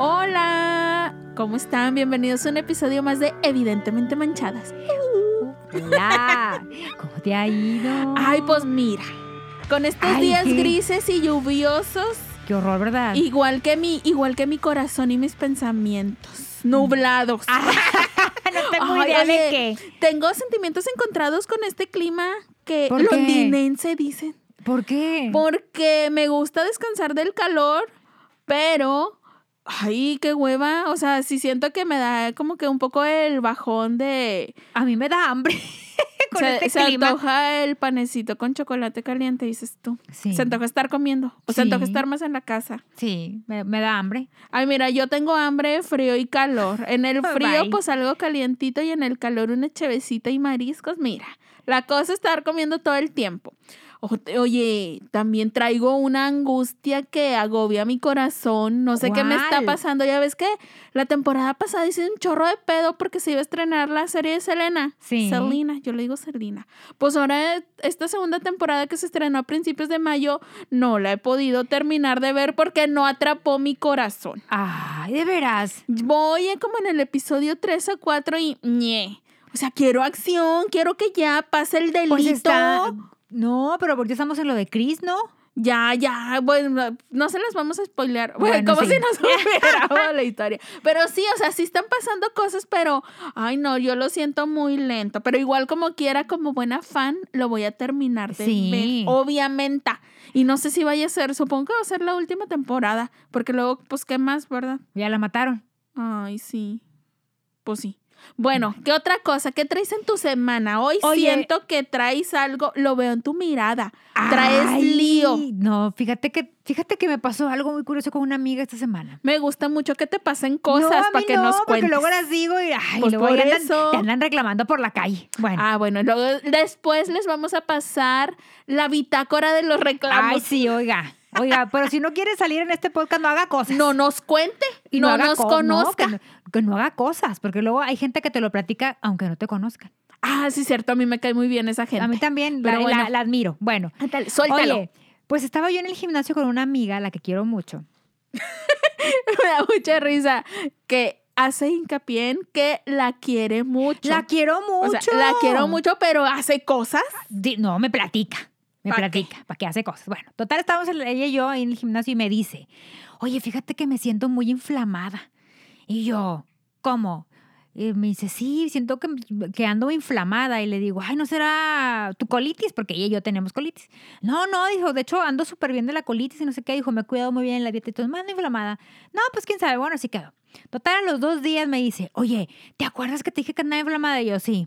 Hola, ¿cómo están? Bienvenidos a un episodio más de Evidentemente Manchadas. Hola, ¿cómo te ha ido? Ay, pues mira, con estos Ay, días ¿qué? grises y lluviosos, Qué horror, ¿verdad? igual que mi, igual que mi corazón y mis pensamientos nublados. no tengo Ay, idea de qué. Tengo sentimientos encontrados con este clima que londinense dicen. ¿Por qué? Porque me gusta descansar del calor, pero ay, qué hueva, o sea, sí siento que me da como que un poco el bajón de A mí me da hambre con se, este se clima. antoja el panecito con chocolate caliente, dices tú. Sí. Se antoja estar comiendo, o se antoja Sí. estar más en la casa. Sí, me, me da hambre. Ay, mira, yo tengo hambre, frío y calor. En el frío, Bye. pues algo calientito y en el calor una chevecita y mariscos. Mira, la cosa es estar comiendo todo el tiempo. Oye, también traigo una angustia que agobia mi corazón. No sé qué me está pasando. Ya ves que la temporada pasada hice un chorro de pedo porque se iba a estrenar la serie de Selena. Sí. Selena, yo le digo Selena. Pues ahora esta segunda temporada que se estrenó a principios de mayo no la he podido terminar de ver porque no atrapó mi corazón. Ay, de veras. Voy eh, como en el episodio 3 o 4 y ñe. O sea, quiero acción, quiero que ya pase el delito. Pues está. No, pero porque estamos en lo de Chris, ¿no? Ya, ya, bueno, no se las vamos a spoilear. Bueno, Bueno, como sí. si nos hubiera la historia. Pero sí, o sea, sí están pasando cosas, pero, ay no, yo lo siento muy lento. Pero igual como quiera, como buena fan, lo voy a terminar de Sí. ver, obviamente. Y no sé si vaya a ser, supongo que va a ser la última temporada, porque luego, pues, ¿qué más, verdad? Ya la mataron. Ay, sí. Pues sí. Bueno, ¿qué otra cosa? ¿Qué traes en tu semana? Hoy Oye. siento que traes algo, lo veo en tu mirada. Traes lío. No, fíjate que, fíjate que me pasó algo muy curioso con una amiga esta semana. Me gusta mucho que te pasen cosas para que no, nos porque cuentes. luego las digo y ay, Pues luego ya andan, te andan reclamando por la calle. Bueno. Ah, bueno, luego después les vamos a pasar la bitácora de los reclamos. Ay, sí, oiga. Oiga, pero si no quiere salir en este podcast, no haga cosas. No nos cuente, Y no, haga nos co- no, conozca. que, no, que no haga cosas, porque luego hay gente que te lo platica aunque no te conozcan. Ah, sí, cierto, a mí me cae muy bien esa gente. A mí también, Pero la, bueno. la- la admiro. Bueno, Ándale, Suéltalo. oye, pues estaba yo en el gimnasio con una amiga, a la que quiero mucho. me da mucha risa que hace hincapié en que la quiere mucho. La quiero mucho. O sea, la quiero mucho, pero hace cosas. No, me platica. Me ¿Pa' qué? platica, para que hace cosas. Bueno, total, estábamos el- ella y yo ahí en el gimnasio y me dice, oye, fíjate que me siento muy inflamada. Y yo, ¿cómo? Y me dice, sí, siento que, que ando inflamada. Y le digo, ay, ¿no será tu colitis? Porque ella y yo tenemos colitis. No, no, dijo, de hecho ando súper bien de la colitis y no sé qué. Dijo, me he cuidado muy bien en la dieta y todo, me ando inflamada. No, pues quién sabe, bueno, así quedó. Total, a los dos días me dice, oye, ¿te acuerdas que te dije que andaba inflamada? Y yo, sí.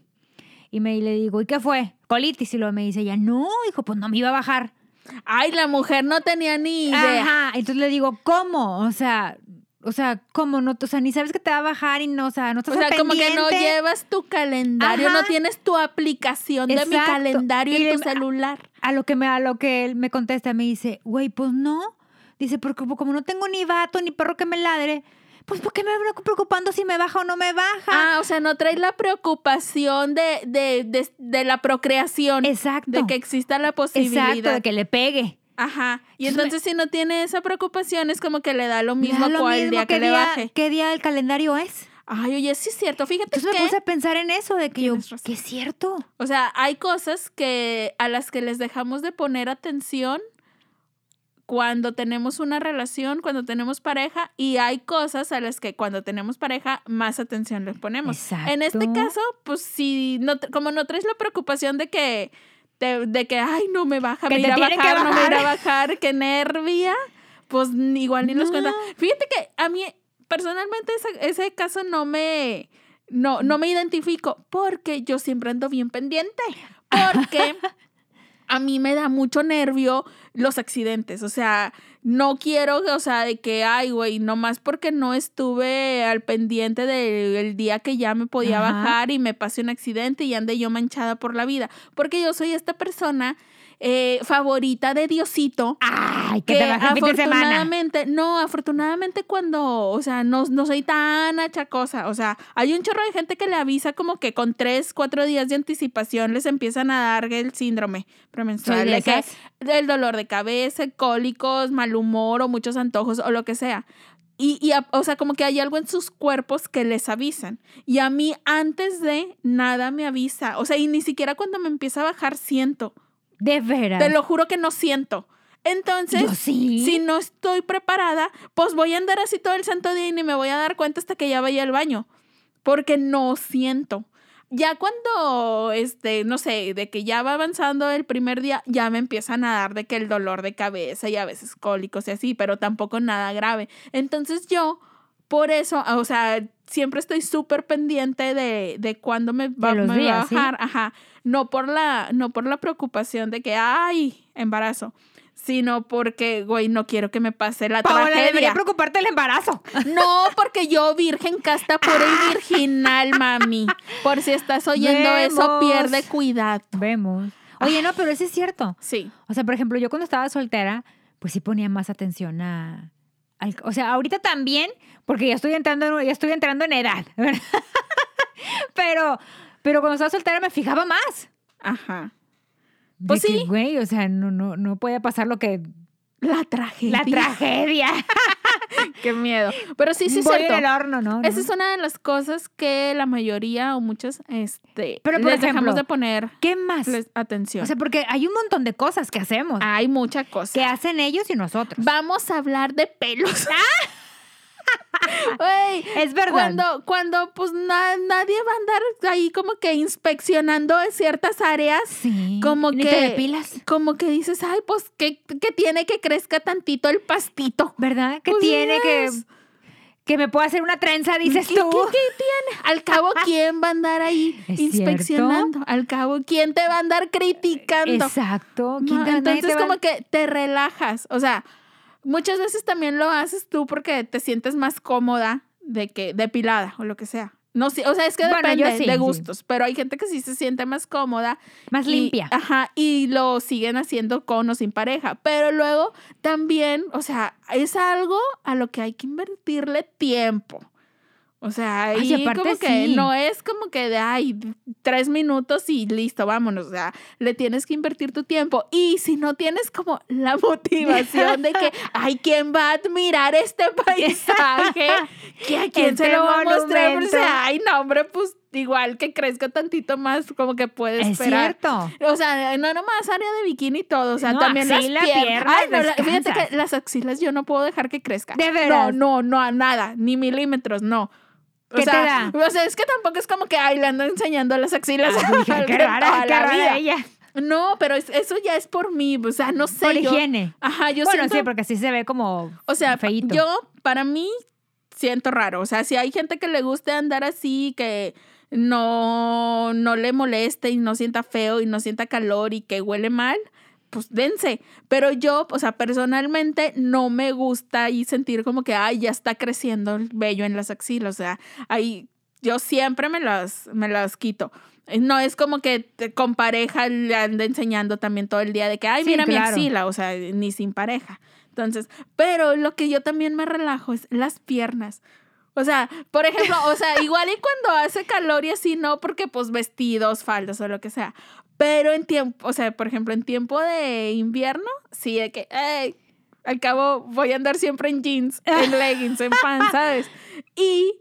Y me y le digo, ¿y qué fue? Colitis. Y luego me dice ella, no, dijo, pues no me iba a bajar. Ay, la mujer no tenía ni idea. Ajá. Entonces le digo, ¿cómo? O sea, o sea, ¿cómo no? O sea, ni sabes que te va a bajar y no, o sea, no estás O sea, al como que no llevas tu calendario, Ajá. no tienes tu aplicación de mi calendario Y en tu celular. A lo que me, a lo que él me contesta, me dice, güey, pues no. Dice, porque como- como no tengo ni vato ni perro que me ladre, pues ¿por qué me preocupando si me baja o no me baja? Ah, o sea, no traes la preocupación de, de, de, de la procreación. Exacto. De que exista la posibilidad. Exacto, de que le pegue. Ajá. Y Entonces si no tiene esa preocupación es como que le da lo mismo da lo cual mismo día que le baje. ¿Qué día del calendario es? Ay, oye, sí es cierto. Fíjate Entonces que, me puse a pensar en eso, de que yo, que es cierto. o sea, hay cosas que a las que les dejamos de poner atención cuando tenemos una relación, cuando tenemos pareja, y hay cosas a las que cuando tenemos pareja más atención les ponemos. En este Exacto. caso, pues si no, como no traes la preocupación de que de que ay no me baja, Que me irá a bajar, no me irá a bajar. que nervia, pues igual ni los No. cuenta. Fíjate que a mí personalmente ese, ese caso no me no no me identifico porque yo siempre ando bien pendiente, porque a mí me da mucho nervio los accidentes, o sea, no quiero, o sea, de que, ay, güey, nomás porque no estuve al pendiente del día que ya me podía Ajá. bajar y me pasé un accidente y ande yo manchada por la vida, porque yo soy esta persona eh, favorita de Diosito. Ay, que Que te de semana. afortunadamente, no, afortunadamente cuando, o sea, no, no soy tan achacosa, o sea, hay un chorro de gente que le avisa como que con tres, cuatro días de anticipación les empiezan a dar el síndrome premenstrual, de que- el dolor de cabeza, cólicos, mal humor o muchos antojos o lo que sea. Y, y o sea, como que hay algo en sus cuerpos que les avisan. Y a mí antes de nada me avisa. O sea, y ni siquiera cuando me empieza a bajar siento. De veras. Te lo juro que no siento. Entonces, sí. si no estoy preparada, pues voy a andar así todo el santo día y ni me voy a dar cuenta hasta que ya vaya al baño. Porque no siento. Ya cuando, este, no sé, de que ya va avanzando el primer día, ya me empiezan a dar de que el dolor de cabeza y a veces cólicos y así, pero tampoco nada grave. Entonces yo, por eso, o sea, siempre estoy súper pendiente de, de cuándo me va, me a ¿sí? bajar. Ajá. No por la, no por la preocupación de que, ay, embarazo, sino porque, güey, no quiero que me pase la Paola, debería tragedia. preocuparte el embarazo. No, porque yo, virgen casta, pura y virginal, mami. Por si estás oyendo eso, pierde cuidado. Vemos. Oye, no, pero eso es cierto. Sí. O sea, por ejemplo, yo cuando estaba soltera, pues sí ponía más atención a... al- o sea, ahorita también, porque ya estoy entrando, en- ya estoy entrando en edad. ¿verdad? pero, pero cuando estaba soltera me fijaba más. Ajá. De Pues que, sí. güey, o sea, no, no, no podía pasar lo que... La tragedia. La tragedia. Qué miedo. Pero sí, sí, Voy cierto. en el horno, ¿no? Esa ¿No? es una de las cosas que la mayoría o muchas, este, Pero, por les dejamos ejemplo, de poner ¿Qué más? atención. O sea, porque hay un montón de cosas que hacemos. Hay mucha cosa. que hacen ellos y nosotros. Vamos a hablar de pelos. Es verdad. Cuando, cuando pues na- nadie va a andar ahí como que inspeccionando ciertas áreas, Sí. como Ni que- te depilas. como que dices, ay, pues, ¿qué, qué tiene que crezca tantito el pastito? ¿Verdad? Que Pues, tiene que... Que me pueda hacer una trenza, dices ¿Qué, tú. qué- qué tiene? Al cabo, ¿quién va a andar ahí ¿Es inspeccionando? Al cabo, ¿quién te va a andar criticando? Exacto. No, ¿Quién te- nadie entonces como que te relajas, o sea, muchas veces también lo haces tú porque te sientes más cómoda de que depilada o lo que sea. No sé, o sea, es que Bueno, depende sí, de sí. gustos, pero hay gente que sí se siente más cómoda, Más y- limpia. Ajá, y lo siguen haciendo con o sin pareja, pero luego también, o sea, es algo a lo que hay que invertirle tiempo. O sea, Ay, ahí aparte como que sí. no es como que de, ay, tres minutos y listo, vámonos. O sea, le tienes que invertir tu tiempo. Y si no tienes como la motivación de que, ay, ¿quién va a admirar este paisaje? ¿Que ¿A quién se Este lo va a mostrar? Pero, o sea, ay, no, hombre, pues igual que crezca tantito más, como que puede Es esperar. cierto. O sea, no nomás área de bikini y todo, o sea, No, también las axila, piernas. piernas, Ay, no, la- fíjate que las axilas yo no puedo dejar que crezcan. ¿De veras? No, no, no, a nada, ni milímetros, no. O ¿Qué te sea, da? O sea, es que tampoco es como que, ay, le ando enseñando las axilas. Ay, qué rara, qué rara ella. No, pero es- eso ya es por mí, o sea, no sé. Por yo- higiene. Ajá, yo bueno, siento... sí, porque así se ve como O sea, feíto. yo, para mí, siento raro. O sea, si hay gente que le guste andar así, que no, no le moleste y no sienta feo y no sienta calor y que huele mal, pues dense. Pero yo, o sea, personalmente no me gusta y sentir como que, ay, ya está creciendo el vello en las axilas. O sea, ahí yo siempre me las, me las quito. Eh, No es como que con pareja le ande enseñando también todo el día de que, ay, Sí, mira mi claro. axila, o sea, ni sin pareja. Entonces, pero lo que yo también me relajo es las piernas. O sea, por ejemplo, o sea, igual y cuando hace calor y así, no, porque pues vestidos, faldas o lo que sea. Pero en tiempo, o sea, por ejemplo, en tiempo de invierno, sí, de que, ay, al cabo voy a andar siempre en jeans, en leggings, en pants, ¿sabes? Y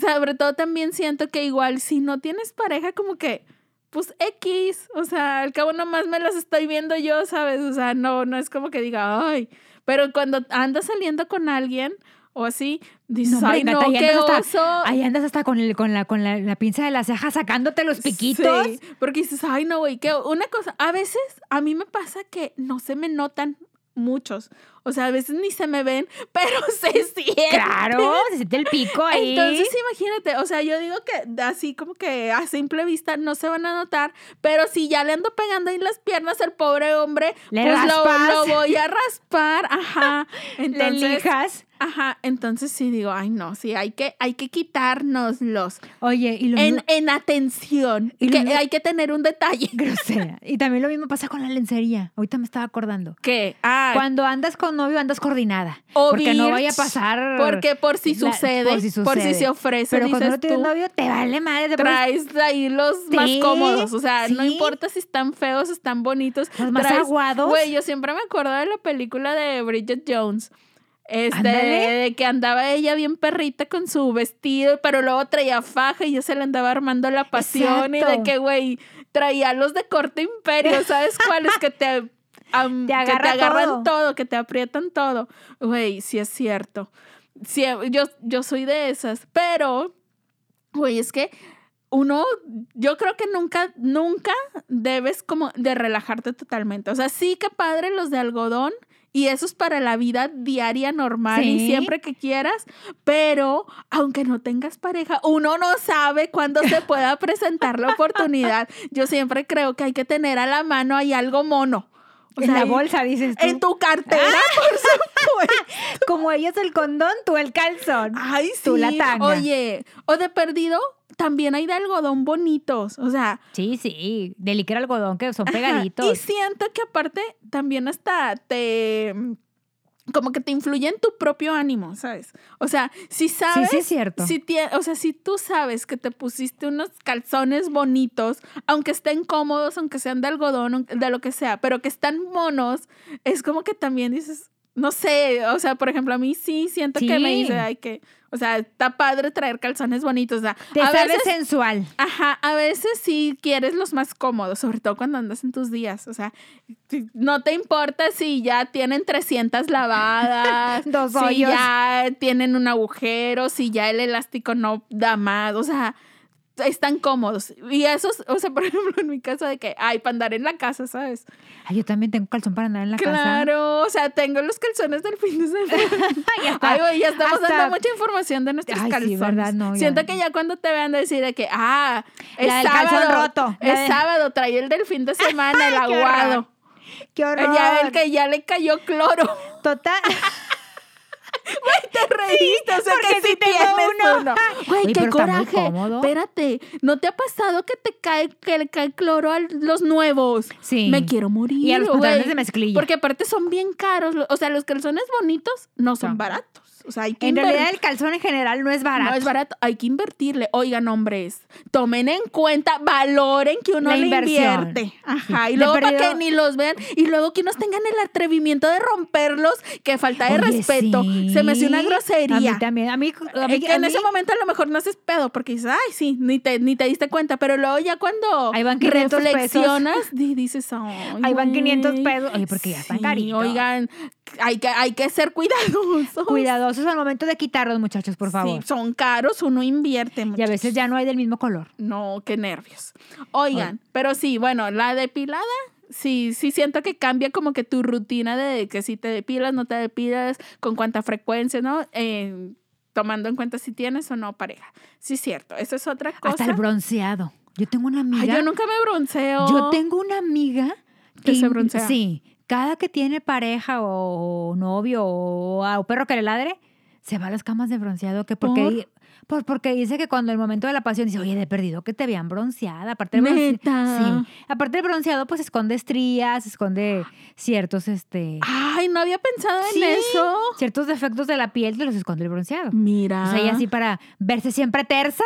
sobre todo también siento que igual si no tienes pareja, como que, pues X, o sea, al cabo nomás me las estoy viendo yo, ¿sabes? O sea, no, no es como que diga, ay, pero cuando andas saliendo con alguien o así, dices, No, ay, no, Nata, ahí qué andas oso. hasta- Ahí andas hasta con, el, con, la, con la, la pinza de la ceja sacándote los piquitos. Sí, porque dices, ay, no, güey, que una cosa, a veces a mí me pasa que no se me notan muchos. O sea, a veces ni se me ven, pero se siente. Claro, se siente el pico ahí. Entonces, imagínate, o sea, yo digo que así como que a simple vista no se van a notar, pero si ya le ando pegando ahí las piernas al pobre hombre, Le pues lo, voy a raspar, ajá. le Entonces, lijas. Ajá, entonces sí digo, ay no, sí, hay que, hay que quitárnoslos Oye, y lo en, mismo- en atención, Y que mismo- hay que tener un detalle. grosera. Y también lo mismo pasa con la lencería. Ahorita me estaba acordando. que Ah, Cuando andas con novio, andas coordinada. O porque no vaya a birch, pasar. porque por si la- sucede, por si por si sucede. se ofrece, Pero cuando dices no tienes tú. novio, te vale madre. Te pones traes ahí los más Sí, cómodos. O sea, no sí. importa si están feos, están bonitos. los más traes- aguados. Güey, yo siempre me acuerdo de la película de Bridget Jones. Este, Ándale. de que andaba ella bien perrita con su vestido, pero luego traía faja y ya se le andaba armando la pasión y de que, güey, traía los de corte imperio, ¿sabes cuáles? Que te, que te agarra agarran todo. todo. que te aprietan todo. Güey, sí es cierto. Sí, yo, yo soy de esas, pero, güey, es que uno, yo creo que nunca, nunca debes como de relajarte totalmente. O sea, sí que padre los de algodón y eso es para la vida diaria normal y siempre que quieras, pero aunque no tengas pareja, uno no sabe cuándo se pueda presentar la oportunidad. Yo siempre creo que hay que tener a la mano ahí algo mono. O en sea, la bolsa, dices tú. En tu cartera, por supuesto. Como ellos el condón, tú el calzón. Ay, sí. Tú la tanga. Oye, o de perdido, también hay de algodón bonitos. O sea, Sí, sí, de licra algodón que son Ajá, pegaditos. Y siento que aparte también hasta te como que te influye en tu propio ánimo, ¿sabes? O sea, si sabes, sí es cierto. Si tie- o sea, si tú sabes que te pusiste unos calzones bonitos, aunque estén cómodos, aunque sean de algodón, de lo que sea, pero que están monos, es como que también dices, no sé, o sea, por ejemplo, a mí sí siento que me Sí. dice, ay, que, o sea, está padre traer calzones bonitos, o sea, Te a sabes veces sensual. Ajá, a veces sí quieres los más cómodos, sobre todo cuando andas en tus días. O sea, no te importa si ya tienen 300 lavadas, Dos si hoyos. ya tienen un agujero, si ya el elástico no da más. O sea, están cómodos. Y esos, o sea, por ejemplo, en mi caso de que, ay, para andar en la casa, ¿sabes? Ay, yo también tengo calzón para andar en la casa. claro, o sea, tengo los calzones del fin de semana. Ay, hasta- Ay, güey, ya estamos hasta- dando mucha información de nuestros Ay, sí, calzones. ¿verdad? No, ya. Siento que ya cuando te vean decir de que, ah, es La sábado, roto. Es de- sábado, trae el del fin de semana, el Qué horror. aguado. Qué horror. Ya el que ya le cayó cloro. Total. Te reíste, o sea porque que sí sí tienes uno. uno. Güey, qué coraje. Espérate, ¿no te ha pasado que te cae, que le cae cloro a los nuevos? Sí. Me quiero morir. Y a los güey. pantalones de mezclilla. Porque aparte son bien caros. O sea, los calzones bonitos no son No. baratos. O sea, hay que En realidad el calzón en general no es barato. No es barato, hay que invertirle. Oigan, hombres, tomen en cuenta, valoren que uno La le inversión. invierte. Ajá, y luego para que ni los vean y luego que unos tengan el atrevimiento de romperlos, que falta de Oye, respeto. Se me hace una grosería. A mí también. A mí, a mí- Eh, que a en mí- ese momento a lo mejor no haces pedo porque dices, ay, sí, ni te, ni te diste cuenta, pero luego ya cuando Ahí van 500 pesos. reflexionas, di- dices, ay, Ahí van güey". 500 pesos. Oye, porque ya están caritos. Oigan, hay que, hay que ser cuidadosos. Cuidadosos al momento de quitarlos, muchachos, por favor. Sí, son caros, uno invierte y mucho. a veces ya no hay del mismo color. No, qué nervios. Oigan, pero sí, bueno, la depilada, sí, sí siento que cambia como que tu rutina de que si te depilas, no te depilas, con cuánta frecuencia, ¿no? Eh, tomando en cuenta si tienes o no pareja. Sí, cierto, eso es otra cosa. Hasta el bronceado. Yo tengo una amiga. Ay, yo nunca me bronceo. Yo tengo una amiga Que se broncea. Sí, cada que tiene pareja o novio o, o perro que le ladre, se va a las camas de bronceado. Que porque, ¿Por? por- porque dice que cuando el momento de la pasión dice, oye, de perdido que te vean bronceada. Aparte del bronce- Neta. sí. Aparte del bronceado, pues esconde estrías, esconde ciertos, este, Ay, no había pensado en eso. ciertos defectos de la piel que los esconde el bronceado. Mira. O sea, y así para verse siempre tersa,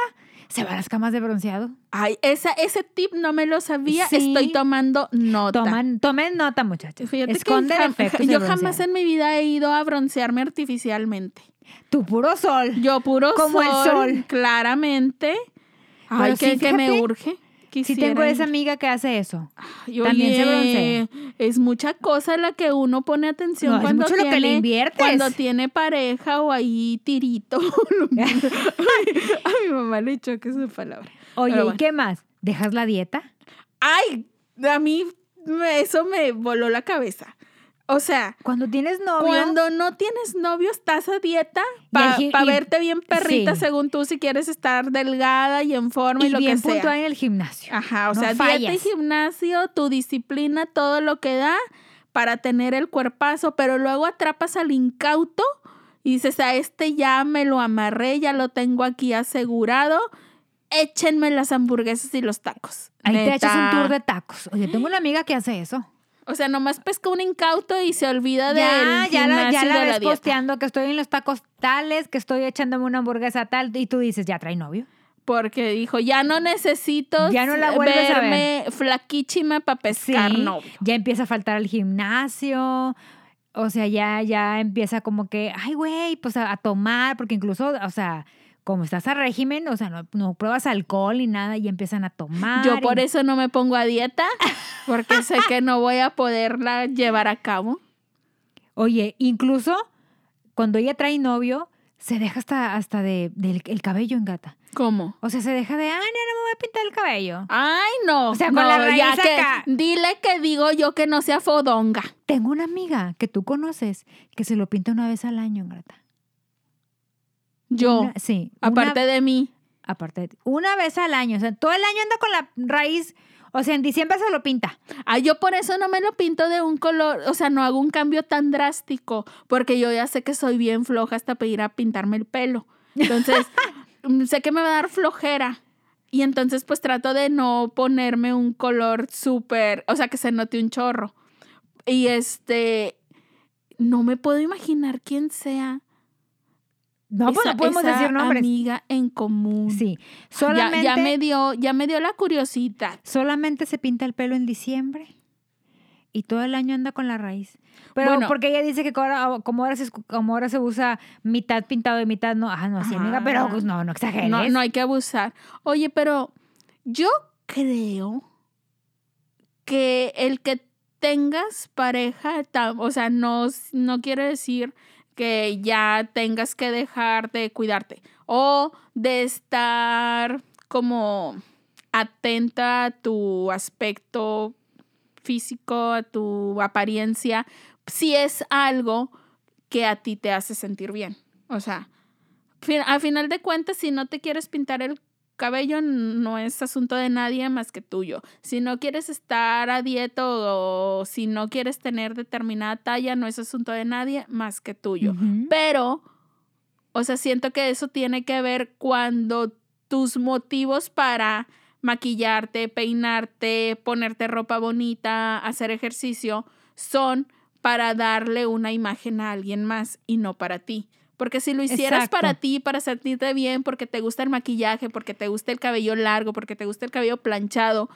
se va a las camas de bronceado. Ay, esa, ese tip no me lo sabía. Sí. Estoy tomando nota. Toman, tomen nota, muchachos. Fíjate Esconde que yo jamás en mi vida he ido a broncearme artificialmente. Tu puro sol. Yo puro Como el sol. claramente. Ay, Pero que, sí, que me urge. Si tengo esa amiga que hace eso. Ay, también se oye, Es mucha cosa la que uno pone atención No, es cuando mucho lo que tiene, le inviertes. Cuando tiene pareja o ahí tirito. a mi mamá le choca esa palabra. Oye, ¿y qué más? ¿Dejas la dieta? Ay, a mí eso me voló la cabeza. O sea, Cuando tienes novio. Cuando no tienes novio, estás a dieta para verte bien perrita, sí. según tú, si quieres estar delgada y en forma y, y lo bien que sea. puntual en el gimnasio. Ajá, o No sea, dieta y fallas. gimnasio, tu disciplina, todo lo que da para tener el cuerpazo, pero luego atrapas al incauto y dices, a este ya me lo amarré, ya lo tengo aquí asegurado, échenme las hamburguesas y los tacos. Ahí te echas un tour de tacos. Oye, tengo una amiga que hace eso. O sea, nomás pesca un incauto y se olvida del Ya, ya la, ya la de la ves dieta. posteando que estoy en los tacos tales, que estoy echándome una hamburguesa tal, y tú dices, ya trae novio. Porque dijo, ya no necesito Ya no la vuelves a verme flaquísima para pescar Sí, novio. Ya empieza a faltar al gimnasio. o sea, ya, ya empieza como que, ay, güey, pues a, a tomar, porque incluso, o sea, como estás a régimen, o sea, no, no pruebas alcohol ni nada y empiezan a tomar. Yo por y- eso no me pongo a dieta, porque sé que no voy a poderla llevar a cabo. Oye, incluso cuando ella trae novio, se deja hasta, hasta de, del el cabello en gata. ¿Cómo? O sea, se deja de, ay, no, no me voy a pintar el cabello. Ay, no. O sea, con la raíz ya que- acá. Dile que digo yo que no sea fodonga. Tengo una amiga que tú conoces que se lo pinta una vez al año en gata. Yo, Una- sí. una- aparte de mí. aparte de ti. Una vez al año. O sea, todo el año anda con la raíz. O sea, en diciembre se lo pinta. Ah, yo por eso no me lo pinto de un color, o sea, no hago un cambio tan drástico, porque yo ya sé que soy bien floja hasta para ir a pintarme el pelo. Entonces, mm, sé que me va a dar flojera. Y entonces, pues trato de no ponerme un color súper, o sea, que se note un chorro. Y este, no me puedo imaginar quién sea. No, pues no podemos esa decir nombres. amiga en común. Sí. Solamente, ya, me dio, ya me dio la curiosidad. solamente se pinta el pelo en diciembre. Y todo el año anda con la raíz. Pero Bueno. porque ella dice que ahora- como ahora, se, como ahora se usa mitad pintado y mitad no. Ah, no, sí, amiga, pero Ah. pues no, no exageres. No, no hay que abusar. Oye, pero yo creo que el que tengas pareja, o sea, no, no quiere decir que ya tengas que dejar de cuidarte o de estar como atenta a tu aspecto físico, a tu apariencia, si es algo que a ti te hace sentir bien. O sea, fin- a final de cuentas, si no te quieres pintar el cabello, no es asunto de nadie más que tuyo. Si no quieres estar a dieta o si no quieres tener determinada talla, no es asunto de nadie más que tuyo. Pero, o sea, siento que eso tiene que ver cuando tus motivos para maquillarte, peinarte, ponerte ropa bonita, hacer ejercicio, son para darle una imagen a alguien más y no para ti. Porque si lo hicieras Exacto. para ti, para sentirte bien, porque te gusta el maquillaje, porque te gusta el cabello largo, porque te gusta el cabello planchado,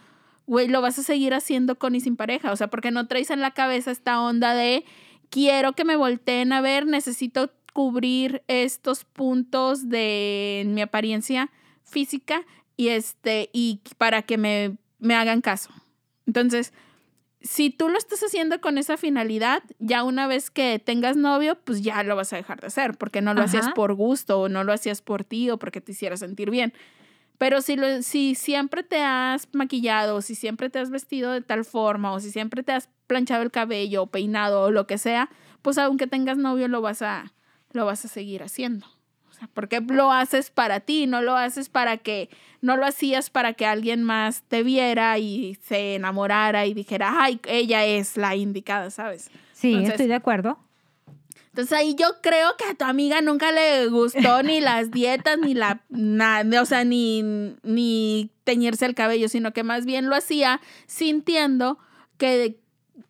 güey, lo vas a seguir haciendo con y sin pareja. O sea, porque no traes en la cabeza esta onda de quiero que me volteen a ver, necesito cubrir estos puntos de mi apariencia física y este y para que me, me hagan caso. Entonces, si tú lo estás haciendo con esa finalidad, ya una vez que tengas novio, pues ya lo vas a dejar de hacer, porque no lo hacías por gusto o no lo hacías por ti o porque te hiciera sentir bien. Pero si, lo, si siempre te has maquillado, o si siempre te has vestido de tal forma, o si siempre te has planchado el cabello, o peinado, o lo que sea, pues aunque tengas novio lo vas a, lo vas a seguir haciendo. O sea, porque lo haces para ti, no lo haces para que, no lo hacías para que alguien más te viera y se enamorara y dijera, ay, ella es la indicada, ¿sabes? Sí, Entonces- estoy de acuerdo. Entonces ahí yo creo que a tu amiga nunca le gustó ni las dietas, ni la, nada, o sea, ni, ni teñirse el cabello, sino que más bien lo hacía sintiendo que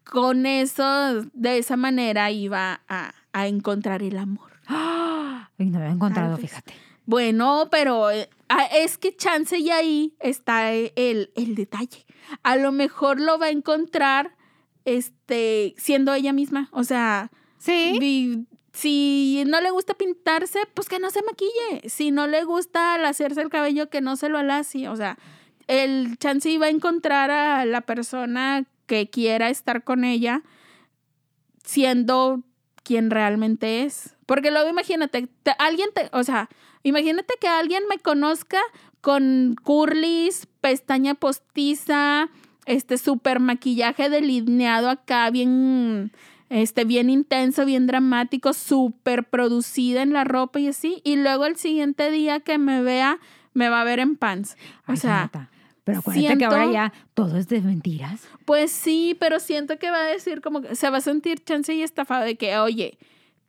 con eso, de esa manera, iba a, a encontrar el amor. ¡Ah! Ay, no había encontrado, vez. fíjate. Bueno, pero eh, es que chance y ahí está el, el detalle. A lo mejor lo va a encontrar este, siendo ella misma. O sea, Sí. vi- si no le gusta pintarse, pues que no se maquille. Si no le gusta al hacerse el cabello, que no se lo alacie. O sea, el chance va a encontrar a la persona que quiera estar con ella siendo quien realmente es. Porque luego imagínate, te- alguien te, o sea, imagínate que alguien me conozca con curlis, pestaña postiza, este súper maquillaje delineado acá, bien, este, bien intenso, bien dramático, súper producida en la ropa y así. Y luego el siguiente día que me vea, me va a ver en pants. O Ay, sea, Pero acuérdate que ahora siento- ya todo es de mentiras. pues sí, pero siento que va a decir como que se va a sentir chance y estafado de que, oye,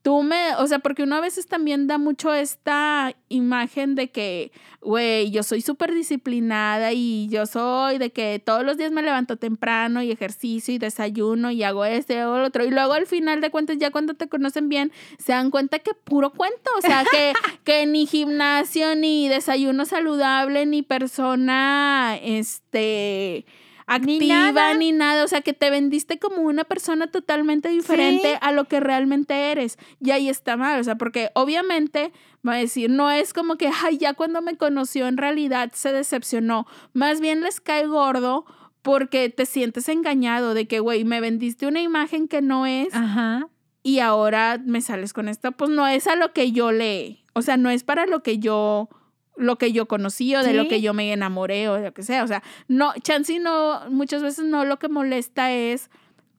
tú me, o sea, porque uno a veces también da mucho esta imagen de que, güey, yo soy súper disciplinada y yo soy de que todos los días me levanto temprano y ejercicio y desayuno y hago este o lo otro. Y luego al final de cuentas, ya cuando te conocen bien, se dan cuenta que puro cuento, o sea, que, que ni gimnasio, ni desayuno saludable, ni persona, este activa ni nada. O sea, que te vendiste como una persona totalmente diferente a lo que realmente eres. Y ahí está mal. O sea, porque obviamente va a decir, no es como que, ay, ya cuando me conoció en realidad se decepcionó. Más bien les cae gordo porque te sientes engañado de que, güey, me vendiste una imagen que no es. Ajá. Y ahora me sales con esto. Pues no es a lo que yo le. O sea, no es para lo que yo lo que yo conocí o de lo que yo me enamoré o lo que sea. O sea, no, Chansey no, muchas veces no lo que molesta es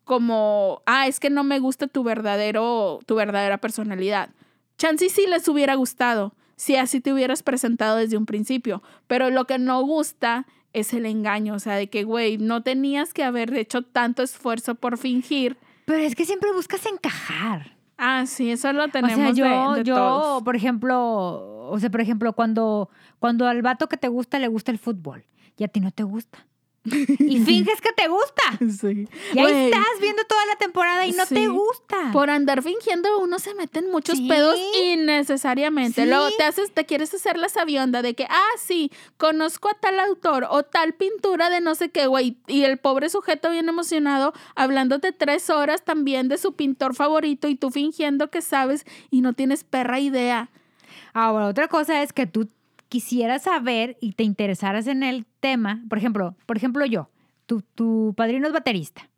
como, ah, es que no me gusta tu verdadero, tu verdadera personalidad. Chansey sí les hubiera gustado si así te hubieras presentado desde un principio, pero lo que no gusta es el engaño, o sea, de que, güey, no tenías que haber hecho tanto esfuerzo por fingir. Pero es que siempre buscas encajar. Ah, sí, eso lo tenemos. O sea, yo, de, yo por ejemplo, o sea, por ejemplo, cuando, cuando al vato que te gusta le gusta el fútbol y a ti no te gusta. Y finges que te gusta. Sí. Y ahí estás viendo toda la temporada y no te gusta. Por andar fingiendo, uno se mete en muchos pedos innecesariamente. Luego te haces, te quieres hacer la sabionda de que, ah, sí, conozco a tal autor o tal pintura de no sé qué, güey. Y el pobre sujeto bien emocionado, hablándote tres horas también de su pintor favorito y tú fingiendo que sabes y no tienes perra idea. Ahora, otra cosa es que tú quisieras saber y te interesaras en el tema, por ejemplo, por ejemplo yo, tu, tu padrino es baterista.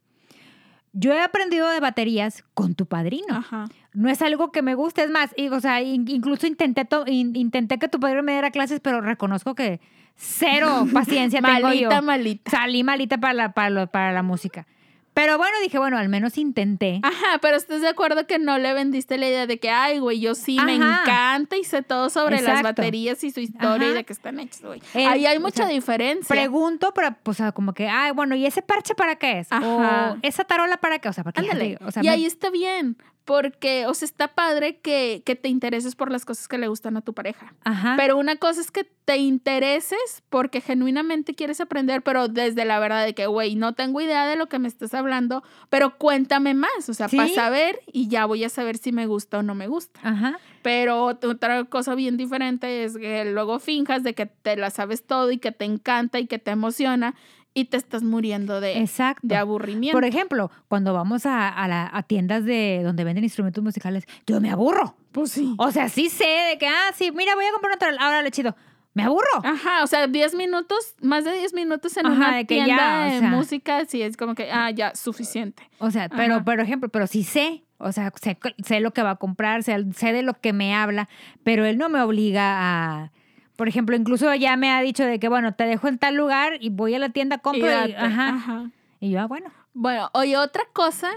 Yo he aprendido de baterías con tu padrino. No es algo que me guste, es más, y, o sea, incluso intenté, intenté que tu padrino me diera clases, pero reconozco que cero paciencia tengo yo. Malita, malita. Salí malita para la, para, para la música. Pero bueno, dije, bueno, al menos intenté. Ajá, pero ¿estás de acuerdo que no le vendiste la idea de que, ay, güey, yo sí me encanta y sé todo sobre las baterías y su historia y de qué están hechas, güey? Ahí hay mucha diferencia. Pregunto, pero, pues, como que, ay, bueno, ¿y ese parche para qué es? Ajá. O esa tarola para qué? O sea, para qué. o sea, y ahí está bien, porque, o sea, está padre que, que, te intereses por las cosas que le gustan a tu pareja. Ajá. Pero una cosa es que te intereses porque genuinamente quieres aprender, pero desde la verdad de que, güey, no tengo idea de lo que me estás hablando, pero cuéntame más, o sea, para saber y ya voy a saber si me gusta o no me gusta. Ajá. Pero otra cosa bien diferente es que luego finjas de que te la sabes todo y que te encanta y que te emociona y te estás muriendo de, de aburrimiento. Por ejemplo, cuando vamos a, la, a, tiendas de donde venden instrumentos musicales, yo me aburro. Pues sí. O sea, sí sé de que, ah, sí, mira, voy a comprar otra, ahora le chido. Me aburro. Ajá, o sea, 10 minutos, más de 10 minutos en una tienda de música, sí es como que, ah, ya, suficiente. O sea, pero, por ejemplo, pero sí sé, o sea, sé, sé lo que va a comprar, sé, sé de lo que me habla, pero él no me obliga a por ejemplo, incluso ya me ha dicho de que, bueno, te dejo en tal lugar y voy a la tienda, compro y, ajá. y yo, ah, bueno. Bueno, oye, otra cosa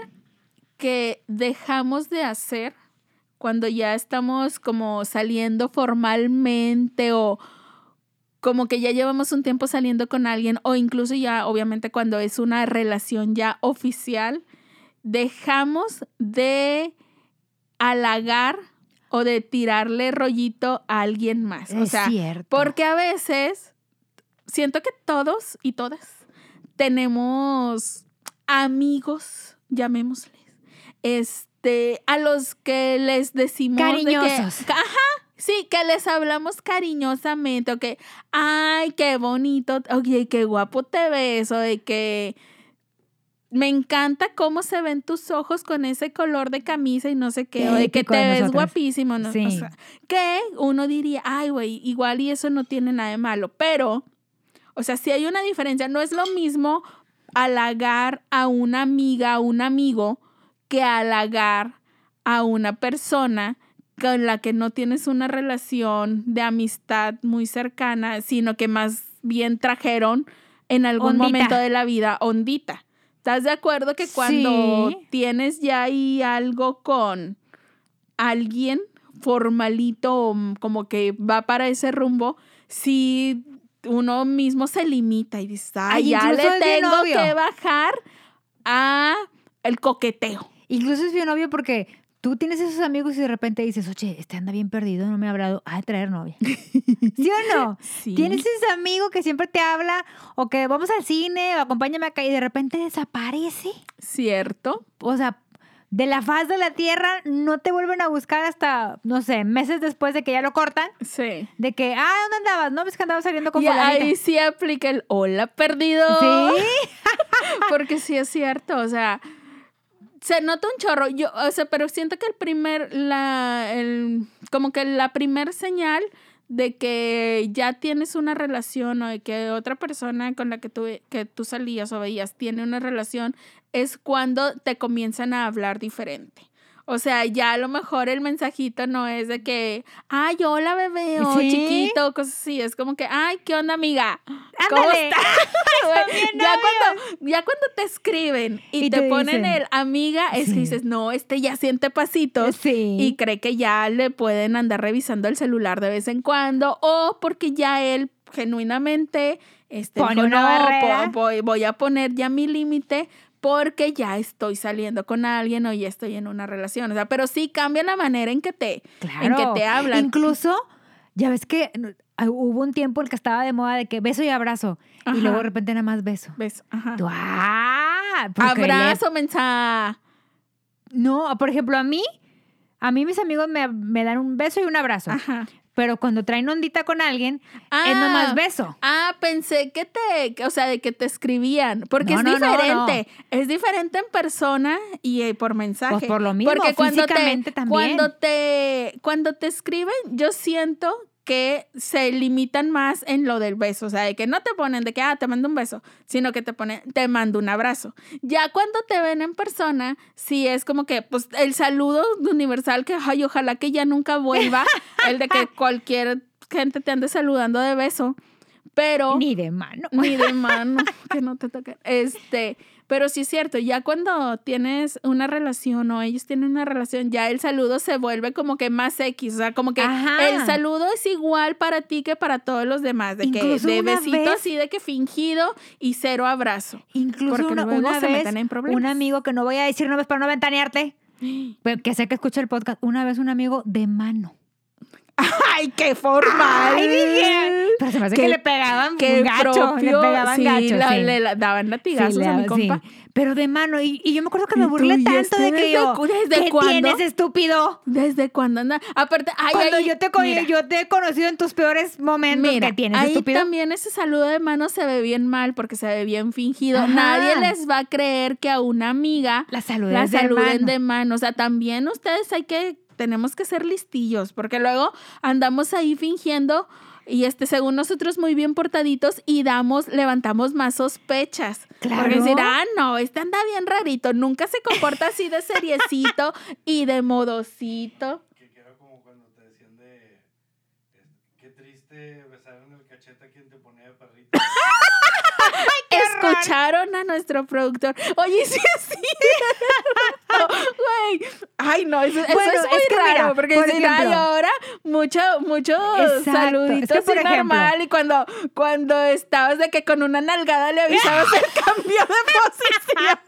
que dejamos de hacer cuando ya estamos como saliendo formalmente o como que ya llevamos un tiempo saliendo con alguien o incluso ya obviamente cuando es una relación ya oficial, dejamos de halagar o de tirarle rollito a alguien más. O sea, porque a veces siento que todos y todas tenemos amigos, llamémosles, este, a los que les decimos cariñosos. ajá, sí, que les hablamos cariñosamente, o que, ay, qué bonito, oye, qué guapo te ves, o de que me encanta cómo se ven tus ojos con ese color de camisa y no sé qué, o de que te ves guapísimo, ¿no? Sí. que uno diría, ay, güey, igual y eso no tiene nada de malo, pero, o sea, si hay una diferencia, no es lo mismo halagar a una amiga, a un amigo, que halagar a una persona con la que no tienes una relación de amistad muy cercana, sino que más bien trajeron en algún momento de la vida ondita. ¿Estás de acuerdo que cuando tienes ya ahí algo con alguien formalito, mm, como que va para ese rumbo, si uno mismo se limita y dice, ay, ya le tengo que bajar a el coqueteo. Incluso es bien obvio porque tú tienes esos amigos y de repente dices, oye, este anda bien perdido, no me ha hablado, a traer novia. ¿Sí o no? Tienes ese amigo que siempre te habla o que vamos al cine o acompáñame acá y de repente desaparece. Cierto. O sea, de la faz de la tierra, no te vuelven a buscar hasta, no sé, meses después de que ya lo cortan. Sí. De que, ah, ¿dónde andabas? No, ves que andabas saliendo con Y fulanita. ahí sí aplica el hola perdido. Sí. Porque sí es cierto, o sea, se nota un chorro. Yo, o sea, pero siento que el primer, la, el, como que la primer señal de que ya tienes una relación o de que otra persona con la que tú, que tú salías o veías tiene una relación es cuando te comienzan a hablar diferente. O sea, ya a lo mejor el mensajito no es de que, ay, hola bebé, o Sí. chiquito, cosas así. Es como que, ay, ¿qué onda, amiga? Ya, cuando, ya cuando te escriben y, Y te, te ponen dicen. el amiga, es Sí. que dices, no, este ya siente pasitos. Sí. Y cree que ya le pueden andar revisando el celular de vez en cuando o porque ya él genuinamente este, Pone dijo, una "No, barrera". po- voy, voy a poner ya mi límite porque ya estoy saliendo con alguien o ya estoy en una relación. O sea, pero sí cambia la manera en que te, en que Claro. te hablan. Incluso, ya ves que ah, hubo un tiempo en el que estaba de moda de que beso y abrazo. Ajá. Y luego de repente nada más beso. ¿Ves? Ajá. Tú, ah, porque le- Abrazo, mensa. No, por ejemplo, a mí, a mí mis amigos me, me dan un beso y un abrazo. Ajá. Pero cuando traen ondita con alguien, es Ah. nomás beso. Ah, pensé que te, o sea, de que te escribían, porque No, es no, no, diferente, es diferente en persona y eh, por mensaje. Pues por lo mismo, porque cuando te, físicamente también. cuando te, cuando te escriben, yo siento que se limitan más en lo del beso, o sea, de que no te ponen de que, ah, te mando un beso, sino que te ponen, te mando un abrazo. Ya cuando te ven en persona, sí es como que, pues, el saludo universal que, ay, ojalá que ya nunca vuelva, el de que cualquier gente te ande saludando de beso, pero Ni de mano. ni de mano, que no te toquen. Este, pero sí es cierto, ya cuando tienes una relación o ellos tienen una relación, ya el saludo se vuelve como que más X, o sea, como que Ajá. el saludo es igual para ti que para todos los demás, de que de besito vez- así de que fingido y cero abrazo. Incluso Porque una, luego una se vez, meten en problemas. un amigo que no voy a decir nombres para no ventanearte, pero que sé que escucha el podcast, una vez un amigo de mano. Ay, qué formal. Ay, dije, Pero se me hace Qué- que le pegaban Qué gacho, propio, le pegaban sí, gacho, la- sí. le la- daban latigazos Sí, a mi compa. Pero de mano, y, y yo me acuerdo que ¿Y me burlé tanto este de que desde yo, desde ¿qué cuándo? tienes, estúpido? ¿Desde cuándo anda? Aparte, ay, Cuando ay, yo, te, mira. yo te he conocido en tus peores momentos, Mira, ¿qué tienes, ahí estúpido? también ese saludo de mano se ve bien mal porque se ve bien fingido. Ajá. Nadie les va a creer que a una amiga La saludes la de saluden mano. de mano. O sea, también ustedes hay que, tenemos que ser listillos porque luego andamos ahí fingiendo y este, según nosotros muy bien portaditos y damos, levantamos más sospechas. Claro. Porque decir, ah, no, este anda bien rarito, nunca se comporta así de seriecito y de modosito. Que, que era como cuando te decían de. este, qué triste besar en el cachete a quien te ponía de perrito. Escucharon a nuestro productor. Oye, sí es cierto. Güey. Ay, no, eso, es muy es que raro. mira, porque por ejemplo. ahora mucho, mucho Exacto. saludito Es que, por normal. Y cuando, cuando estabas de que con una nalgada le avisabas el cambio de posición.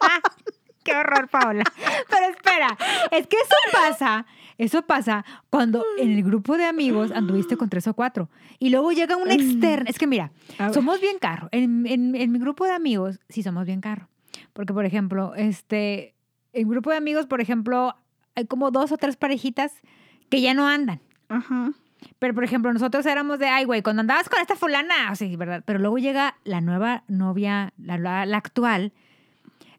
Qué horror, Paola. Pero espera, es que eso pasa, eso pasa cuando en el grupo de amigos anduviste con tres o cuatro y luego llega un externo. Es que mira, somos bien carro. En, en- en mi grupo de amigos sí somos bien carro. Porque, por ejemplo, este, en grupo de amigos, por ejemplo, hay como dos o tres parejitas que ya no andan. Ajá. Pero, por ejemplo, nosotros éramos de, ay, güey, cuando andabas con esta fulana, o sea, ¿verdad? Pero luego llega la nueva novia, la, la- la actual,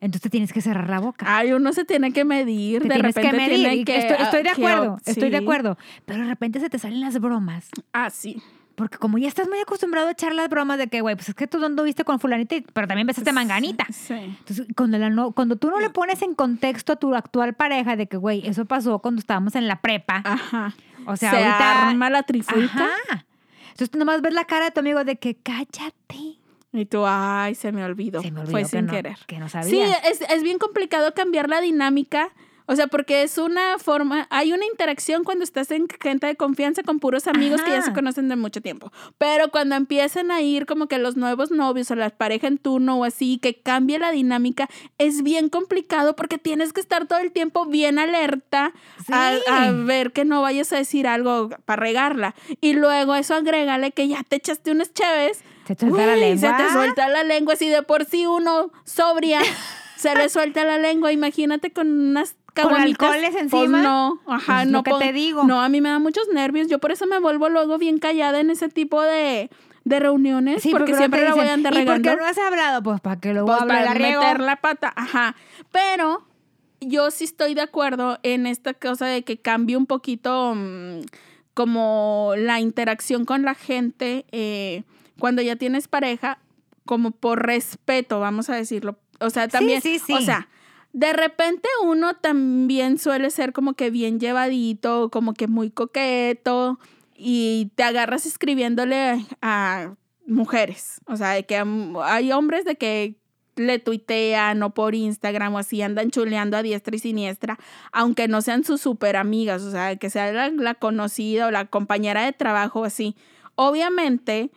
entonces tienes que cerrar la boca. Ay, uno se tiene que medir. Te de tienes repente que medir. tiene que. estoy, estoy de que- acuerdo, estoy de sí. acuerdo. Pero de repente se te salen las bromas. Ah, sí. Porque como ya estás muy acostumbrado a echar las bromas de que, güey, pues es que tú no anduviste con fulanita, pero también besaste manganita. Sí. Entonces, cuando, la no- cuando tú no le pones en contexto a tu actual pareja de que, güey, eso pasó cuando estábamos en la prepa. Ajá. o sea, se ahorita... arma la trifulca. Ajá. Entonces tú nomás ves la cara de tu amigo de que cállate. Y tú, ay, se me olvidó. Se me olvidó Fue que sin no- querer. que no sabía. Sí, es, es bien complicado cambiar la dinámica. O sea, porque es una forma, hay una interacción cuando estás en gente de confianza con puros amigos que ya se conocen de mucho tiempo. Pero cuando empiezan a ir como que los nuevos novios o la pareja en turno o así, que cambie la dinámica, es bien complicado porque tienes que estar todo el tiempo bien alerta a, Sí. a ver que no vayas a decir algo para regarla. Y luego eso agrégale que ya te echaste unas cheves. Se te suelta la lengua. Se te suelta la lengua. Si de por sí uno sobria se le suelta la lengua, imagínate con unas caguamitas. alcoholes pues encima, no, ajá, pues, no lo que te digo. No, a mí me da muchos nervios. Yo por eso me vuelvo luego bien callada en ese tipo de, de reuniones, porque luego siempre la voy a andar ¿Y por regando. qué no has hablado? Pues para que luego Pues, hable para la riego. meter la pata, ajá. Pero yo sí estoy de acuerdo en esta cosa de que cambie un poquito mm, como la interacción con la gente eh, cuando ya tienes pareja, como por respeto, vamos a decirlo. O sea, también, sí, sí. o sea, de repente uno también suele ser como que bien llevadito, como que muy coqueto y te agarras escribiéndole a mujeres. O sea, de que hay hombres de que le tuitean o por Instagram o así andan chuleando a diestra y siniestra, aunque no sean sus super amigas, o sea, que sea la, la conocida o la compañera de trabajo o así. Obviamente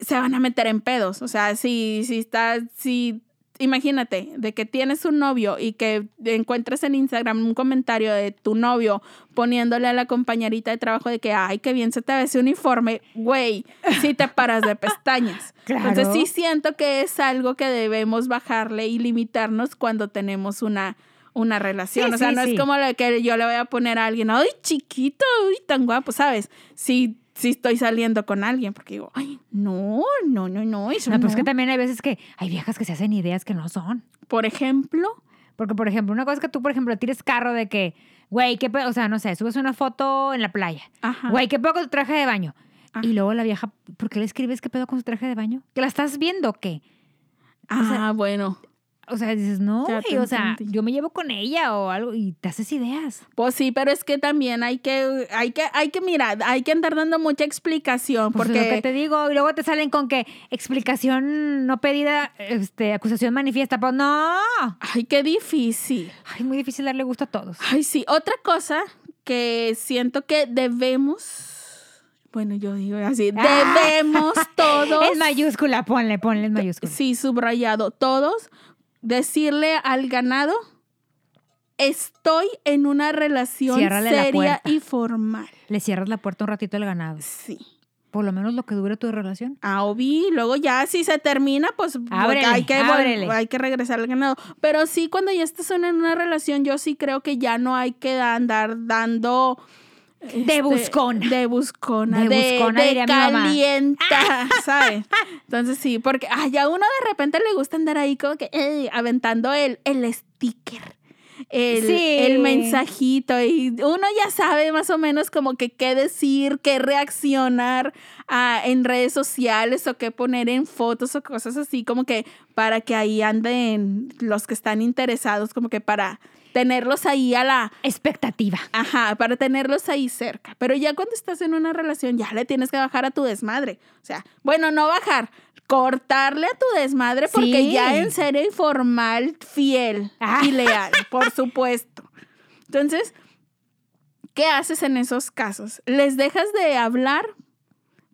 se van a meter en pedos, o sea, si, si estás, si, imagínate, de que tienes un novio y que encuentres en Instagram un comentario de tu novio poniéndole a la compañerita de trabajo de que, ay, qué bien se te ve ese uniforme, güey, si te paras de pestañas. Claro. Entonces sí siento que es algo que debemos bajarle y limitarnos cuando tenemos una, una relación. Sí, o sea, sí, no sí. es como lo que yo le voy a poner a alguien, ay, chiquito, uy, tan guapo, ¿sabes? Sí, sí estoy saliendo con alguien, porque digo, ay, no, no, no, no, eso No, no. pues es que también hay veces que hay viejas que se hacen ideas que no son. Por ejemplo, Porque, por ejemplo, una cosa es que tú, por ejemplo, tires carro de que, güey, qué pedo, o sea, no sé, subes una foto en la playa. ajá. Güey, qué pedo con tu traje de baño. Ajá. Y luego la vieja, ¿por qué le escribes qué pedo con su traje de baño? ¿Que la estás viendo o qué? Ah, sea, bueno. O sea, dices, no, Ya güey, te o sea, yo me llevo con ella o algo y te haces ideas. Pues sí, pero es que también hay que, hay que, hay que mirar, hay que andar dando mucha explicación, Pues es lo que porque te digo, y luego te salen con que explicación no pedida, este, acusación manifiesta. Pues no. ay, qué difícil. Ay, muy difícil darle gusto a todos. Ay, sí. Otra cosa que siento que debemos, bueno, yo digo así, Ah. debemos todos, En mayúscula, ponle, ponle en mayúscula. sí, subrayado, todos, decirle al ganado, estoy en una relación Ciérrale seria y formal. Le cierras la puerta un ratito al ganado. Sí. Por lo menos lo que dure tu relación. Ah, obvi, luego ya si se termina, pues Ábrele, hay, que ábrele. hay que regresar al ganado. Pero sí, cuando ya estás en una relación, yo sí creo que ya no hay que andar dando... este, buscona. De buscona. De De, buscona, de diría mi mamá. calienta, ¿sabes? Entonces sí, porque ay, a uno de repente le gusta andar ahí como que aventando el, el sticker. El, Sí. el mensajito y uno ya sabe más o menos como que qué decir, qué reaccionar a- en redes sociales o qué poner en fotos o cosas así como que para que ahí anden los que están interesados como que para tenerlos ahí a la Expectativa. Ajá, para tenerlos ahí cerca. Pero ya cuando estás en una relación, ya le tienes que bajar a tu desmadre. O sea, bueno, no bajar, cortarle a tu desmadre porque Sí. ya en serio y formal, fiel Ah. y leal, por supuesto. Entonces, ¿qué haces en esos casos? ¿Les dejas de hablar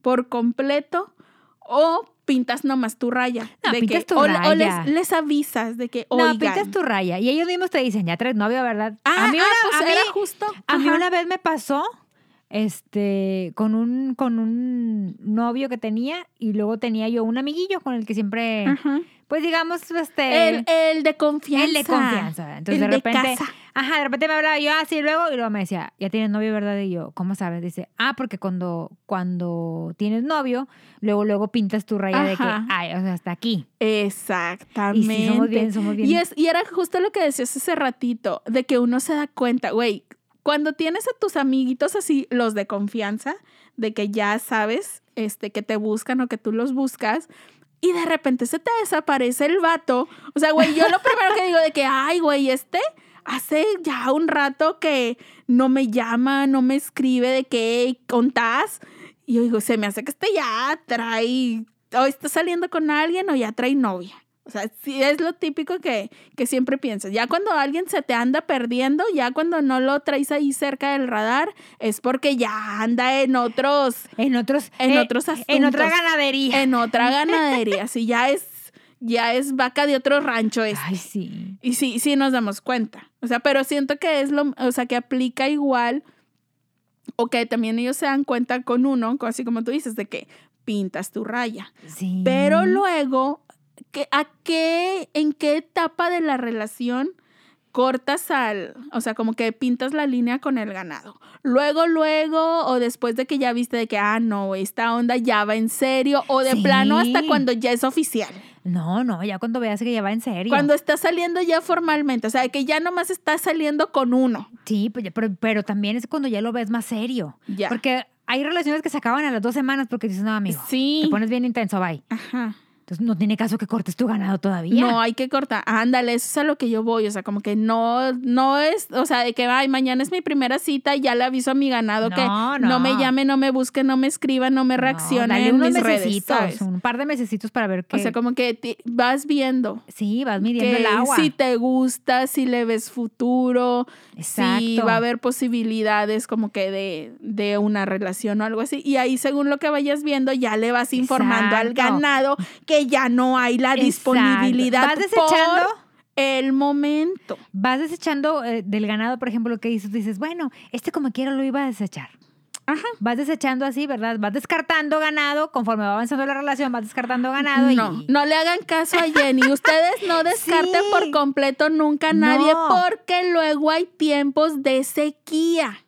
por completo o pintas nomás tu raya? No, de pintas que, tu o, le- o les, raya. les avisas de que, No, oigan. pintas tu raya. Y ellos mismos te dicen, ya traes novio, ¿verdad? Ah, a mí, ah, una, pues a mí- era justo. a mí Ajá. una vez me pasó este con un con un novio que tenía y luego tenía yo un amiguillo con el que siempre Ajá. pues digamos este El, el de confianza. el de confianza entonces El de de repente casa. ajá de repente me hablaba yo así luego y luego me decía ya tienes novio verdad y yo cómo sabes dice ah porque cuando cuando tienes novio luego luego pintas tu raya de que ay o sea hasta aquí Exactamente. y sí somos bien somos bien Y, es, y era justo lo que decías hace ratito, de que uno se da cuenta, güey, cuando tienes a tus amiguitos así, los de confianza, de que ya sabes este, que te buscan o que tú los buscas, y de repente se te desaparece el vato. O sea, güey, yo lo primero que digo de que, ay, güey, este hace ya un rato que no me llama, no me escribe de qué contás. Y yo digo, se me hace que este ya trae, o está saliendo con alguien o ya trae novia. O sea, sí es lo típico que, que siempre piensas. Ya cuando alguien se te anda perdiendo, ya cuando no lo traes ahí cerca del radar, es porque ya anda en otros, en otros en eh, otros en otra asuntos. ganadería en otra ganadería. Si ya es, ya es vaca de otro rancho es. ay sí Y sí, sí nos damos cuenta. O sea, pero siento que es lo, o sea, que aplica igual o que también ellos se dan cuenta con uno, así como tú dices, de que pintas tu raya. sí Pero luego, ¿qué, ¿a qué, en qué etapa de la relación cortas al, o sea, como que pintas la línea con el ganado. Luego, luego, o después de que ya viste de que, ah, no, esta onda ya va en serio, o de plano hasta cuando ya es oficial. No, no, ya cuando veas que ya va en serio. Cuando está saliendo ya formalmente, o sea, que ya nomás está saliendo con uno. Sí, pues pero, pero también es cuando ya lo ves más serio. Ya. Porque hay relaciones que se acaban a las dos semanas porque dices, no, amigo, Sí. te pones bien intenso, bye. Ajá. Entonces no tiene caso que cortes tu ganado todavía. No, hay que cortar. Ándale, eso es a lo que yo voy. O sea, como que no, no es, o sea, de que, ay, mañana es mi primera cita y ya le aviso a mi ganado que No, no. me no. llame, no me busque, no me escriba, no me No, reaccione dale en unos mis redes, un par de mesecitos para ver qué. O sea, como que vas viendo sí, vas midiendo el agua. si te gusta, si le ves futuro, si Exacto. va a haber posibilidades como que de, de una relación o algo así. Y ahí, según lo que vayas viendo, ya le vas informando al ganado que ya no hay la Exacto. disponibilidad Vas desechando. por el momento. Vas desechando eh, del ganado, por ejemplo, lo que dices, dices, bueno, este como quiera lo iba a desechar. Ajá. Vas desechando así, ¿verdad? Vas descartando ganado, conforme va avanzando la relación, vas descartando ganado No, y... no le hagan caso a Jenny. Ustedes no descarten Sí. por completo nunca a nadie No. porque luego hay tiempos de sequía.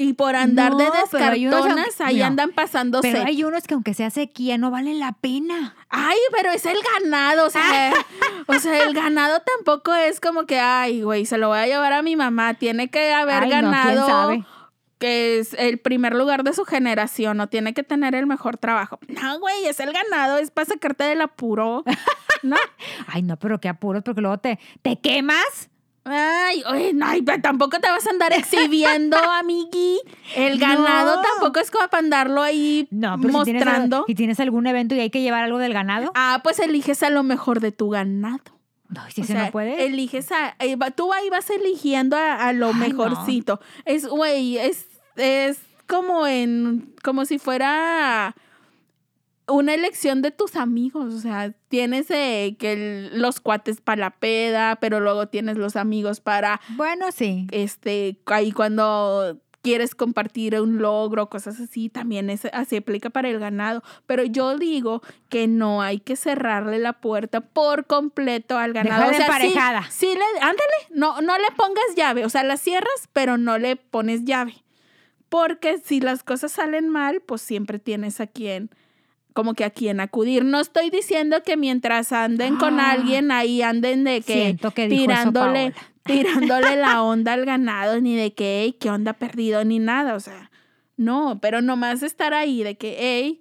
Y por andar de No, unos descartonas, ahí andan pasando Pero sed. hay unos que aunque sea sequía no valen la pena. Ay, pero es el ganado, o sea, o sea, el ganado tampoco es como que, ay, güey, se lo voy a llevar a mi mamá. Tiene que haber Ay, no, ¿quién ganado sabe? que es el primer lugar de su generación, no tiene que tener el mejor trabajo. No, güey, es el ganado, es para sacarte del apuro. ¿No? Ay, no, pero qué apuros, porque luego te, te quemas. Ay, no, ay, pero tampoco te vas a andar exhibiendo, amigui. El ganado No. tampoco es como para andarlo ahí No, pero si tienes, mostrando. si tienes algún evento y hay que llevar algo del ganado. Ah, pues eliges a lo mejor de tu ganado. No, si O sea, no puede. Eliges a. eh, tú ahí vas eligiendo a, a lo Ay, no. mejorcito. Es, güey, es, es como en. como si fuera una elección de tus amigos. O sea, tienes eh, que el- los cuates para la peda, pero luego tienes los amigos para Bueno, sí. este, ahí cuando quieres compartir un logro, cosas así, también es, así aplica para el ganado. Pero yo digo que no hay que cerrarle la puerta por completo al ganado. Déjala sí, emparejada. sí le, ándale, no, no le pongas llave, o sea, la cierras, pero no le pones llave. Porque si las cosas salen mal, pues siempre tienes a quien, como que a quien acudir. No estoy diciendo que mientras anden con Ah. alguien ahí anden de que que eso tirándole, tirándole la onda al ganado, ni de que, "Ey, qué onda perdido, ni nada. O sea, no, pero nomás estar ahí de que, hey,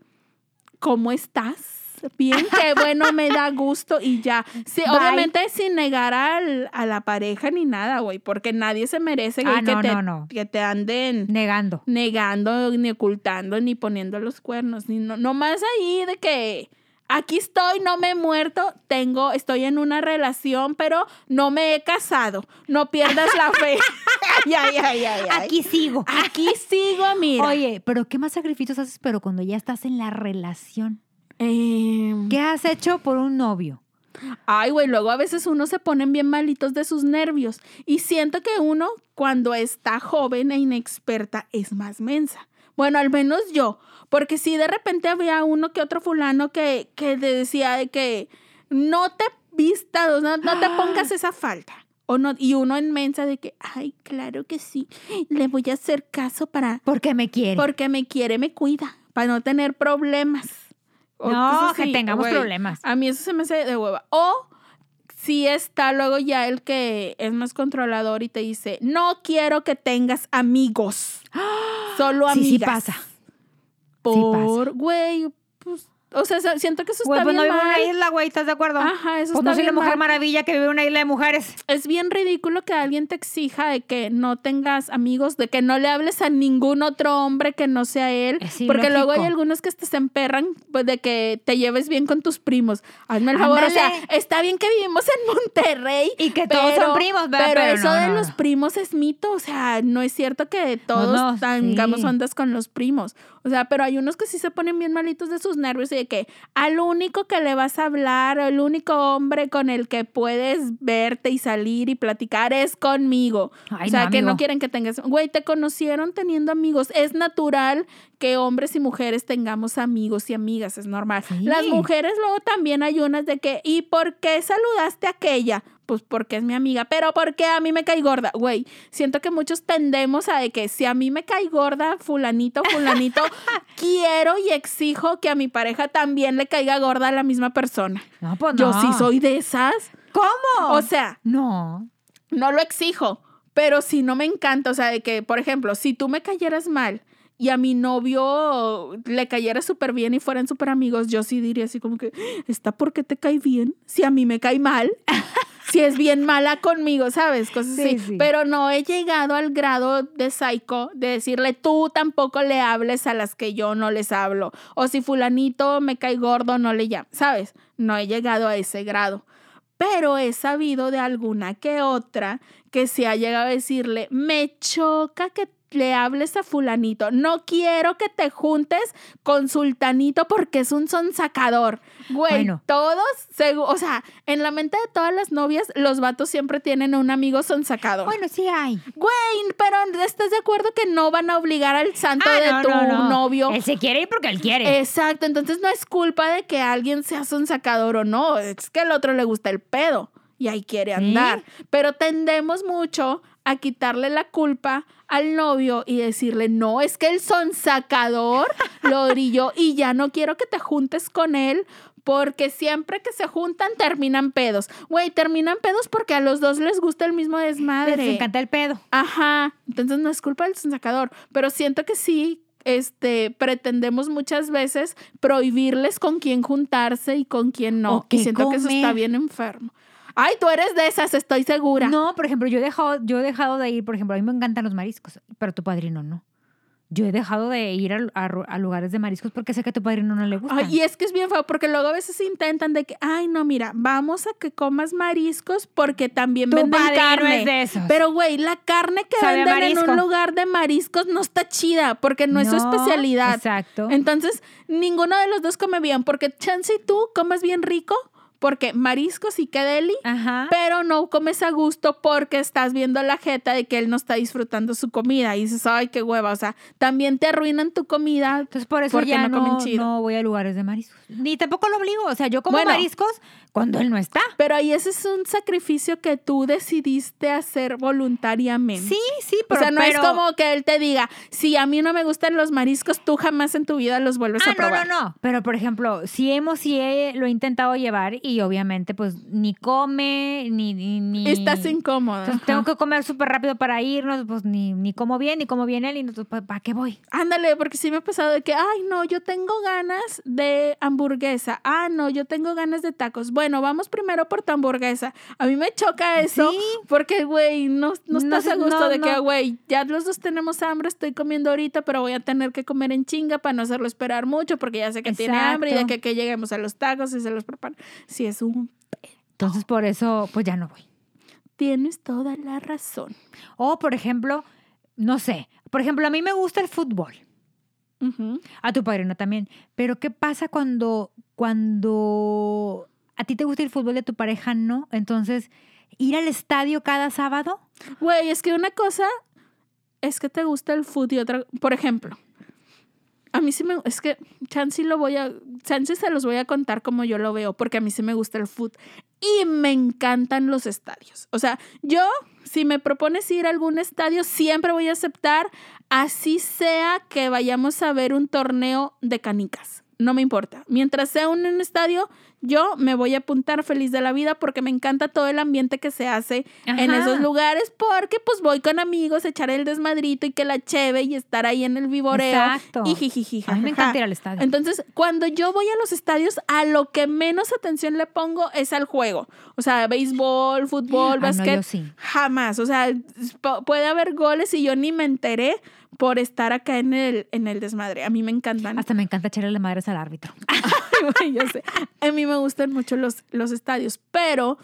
¿cómo estás? Bien, qué bueno, me da gusto y ya. Sí, Bye. obviamente sin negar al- a la pareja ni nada, güey, porque nadie se merece Ah, que, no, te, no, no. que te anden Negando. negando, ni ocultando, ni poniendo los cuernos, ni no, nomás ahí de que aquí estoy, no me he muerto, tengo, estoy en una relación, pero no me he casado. No pierdas la fe. ay, ay, ay. Aquí sigo. Aquí sigo, mira. Oye, pero ¿qué más sacrificios haces? Pero cuando ya estás en la relación. Em, ¿Qué has hecho por un novio? Ay, güey, luego a veces uno se ponen bien malitos de sus nervios. Y siento que uno, cuando está joven e inexperta, es más mensa. Bueno, al menos yo. Porque si de repente había uno que otro fulano que, que te decía de que no te vistas, no, no te pongas esa falta. O no, y uno en mensa de que, ay, claro que sí, le voy a hacer caso para, Porque me quiere. porque me quiere, me cuida, para no tener problemas. O no, que así, tengamos problemas. A mí eso se me hace de hueva. O si está luego ya el que es más controlador y te dice, no quiero que tengas amigos, solo Sí, amigas. sí pasa. Por, güey, pues, o sea, se- siento que eso Güey, está pues no bien vive en mal. una isla, güey, ¿estás de acuerdo? Ajá, eso Pues está no soy la mujer mal. maravilla que vive en una isla de mujeres. Es bien ridículo que alguien te exija de que no tengas amigos, de que no le hables a ningún otro hombre que no sea él. Es porque luego hay algunos que hasta se emperran pues, de que te lleves bien con tus primos. Hazme el favor, o sea, está bien que vivimos en Monterrey. Y que todos son primos, ¿verdad? Pero, Pero eso no, de no, los no. primos es mito, o sea, no es cierto que todos no, tengamos sí. ondas con los primos. O sea, pero hay unos que sí se ponen bien malitos de sus nervios y de que al único que le vas a hablar, el único hombre con el que puedes verte y salir y platicar es conmigo. Ay, o sea, no, que no quieren que tengas, güey, te conocieron teniendo amigos. Es natural que hombres y mujeres tengamos amigos y amigas, es normal. Sí. Las mujeres luego también hay unas de que, ¿y por qué saludaste a aquella? Pues porque es mi amiga, pero porque a mí me cae gorda. Güey, siento que muchos tendemos a de que si a mí me cae gorda fulanito, fulanito, quiero y exijo que a mi pareja también le caiga gorda a la misma persona. No, pues Yo no. sí soy de esas. ¿Cómo? O sea, no. no lo exijo, pero si no me encanta, o sea, de que, por ejemplo, si tú me cayeras mal y a mi novio le cayera súper bien y fueran súper amigos, yo sí diría así como que, ¿está por qué te cae bien? Si a mí me cae mal. Si es bien mala conmigo, ¿sabes? Cosas Sí, así. sí. Pero no he llegado al grado de psycho de decirle, tú tampoco le hables a las que yo no les hablo. O si fulanito me cae gordo, no le llames, ¿sabes? No he llegado a ese grado pero he sabido de alguna que otra que se ha llegado a decirle, me choca que le hables a fulanito, no quiero que te juntes con sultanito porque es un sonsacador. Güey, Bueno. todos, segu- o sea, en la mente de todas las novias, los vatos siempre tienen un amigo sonsacador. Bueno, sí hay. Güey, pero ¿estás de acuerdo que no van a obligar al santo Ah, de no, tu no, no. novio? Él se quiere ir porque él quiere. Exacto, entonces no es culpa de que alguien sea un sacador o no, es que al otro le gusta el pedo y ahí quiere Sí. andar. Pero tendemos mucho a quitarle la culpa al novio y decirle, no, es que el son sacador lo brilló y ya no quiero que te juntes con él. Porque siempre que se juntan terminan pedos. Güey, terminan pedos porque a los dos les gusta el mismo desmadre. Les encanta el pedo. Ajá, entonces no es culpa del sacador, pero siento que sí, este, pretendemos muchas veces prohibirles con quién juntarse y con quién no. Y siento que eso está bien enfermo. Ay, tú eres de esas, estoy segura. No, por ejemplo, yo he dejado, yo he dejado de ir, por ejemplo, a mí me encantan los mariscos, pero tu padrino no. Yo he dejado de ir a, a lugares de mariscos porque sé que a tu padrino no le gusta. Ay, y es que es bien feo porque luego a veces intentan de que, ay, no, mira, vamos a que comas mariscos porque también Tu venden carne. es de esos. Pero, güey, la carne que Sabe venden en un lugar de mariscos no está chida porque no, es su especialidad. Exacto. Entonces, ninguno de los dos come bien, porque chance y tú comes bien rico, porque mariscos y que deli, Ajá. pero no comes a gusto porque estás viendo la jeta de que él no está disfrutando su comida y dices, ay, qué hueva, o sea, también te arruinan tu comida. Entonces por eso porque ya no no, comen chido. no voy a lugares de mariscos. Ni tampoco lo obligo. O sea, yo como Bueno. mariscos cuando él no está. Pero ahí ese es un sacrificio que tú decidiste hacer voluntariamente. Sí, sí, O pero, sea, no pero- es como que él te diga, si a mí no me gustan los mariscos, tú jamás en tu vida los vuelves Ah, a probar. no, no, no. Pero, por ejemplo, sí hemos, sí he- lo he intentado llevar y obviamente, pues, ni come, ni... ni, ni- Estás. Entonces, ajá. tengo que comer súper rápido para irnos, pues, ni, ni como bien, ni como bien él, y entonces, ¿para qué voy? Ándale, porque sí me ha pasado de que, ay, no, yo tengo ganas de hamburguesa. Ah, no, yo tengo ganas de tacos. Bueno, vamos primero por tu hamburguesa. A mí me choca eso Sí. porque, güey, no, no No estás a gusto no, de que, güey, ya los dos tenemos hambre, estoy comiendo ahorita, pero voy a tener que comer en chinga para no hacerlo esperar mucho porque ya sé que tiene hambre y de que, que lleguemos a los tacos y se los preparan. Sí, es un... Entonces, por eso, pues, ya no voy. Tienes toda la razón. O, por ejemplo, no sé, por ejemplo, a mí me gusta el fútbol. A tu padrino también. Pero ¿qué pasa cuando, cuando a ti te gusta el fútbol y a tu pareja no? Entonces, ir al estadio cada sábado. Güey, es que una cosa es que te gusta el food y otra, por ejemplo, a mí sí me, es que chance lo voy a, chance se los voy a contar como yo lo veo, porque a mí sí me gusta el food y me encantan los estadios. O sea, yo, si me propones ir a algún estadio, siempre voy a aceptar, así sea que vayamos a ver un torneo de canicas. No me importa. Mientras sea un, un estadio, yo me voy a apuntar feliz de la vida porque me encanta todo el ambiente que se hace en esos lugares porque pues voy con amigos, echar el desmadrito y que la cheve y estar ahí en el vivoreo Exacto. y jijiji, A mí me encanta ir al estadio. Entonces, cuando yo voy a los estadios, a lo que menos atención le pongo es al juego. O sea, béisbol, fútbol, Ah, no, básquet, yo sí. jamás. O sea, pu- puede haber goles y yo ni me enteré por estar acá en el, en el desmadre. A mí me encantan. Hasta me encanta echarle madres al árbitro. Güey, yo sé. A mí me gustan mucho los, los estadios, pero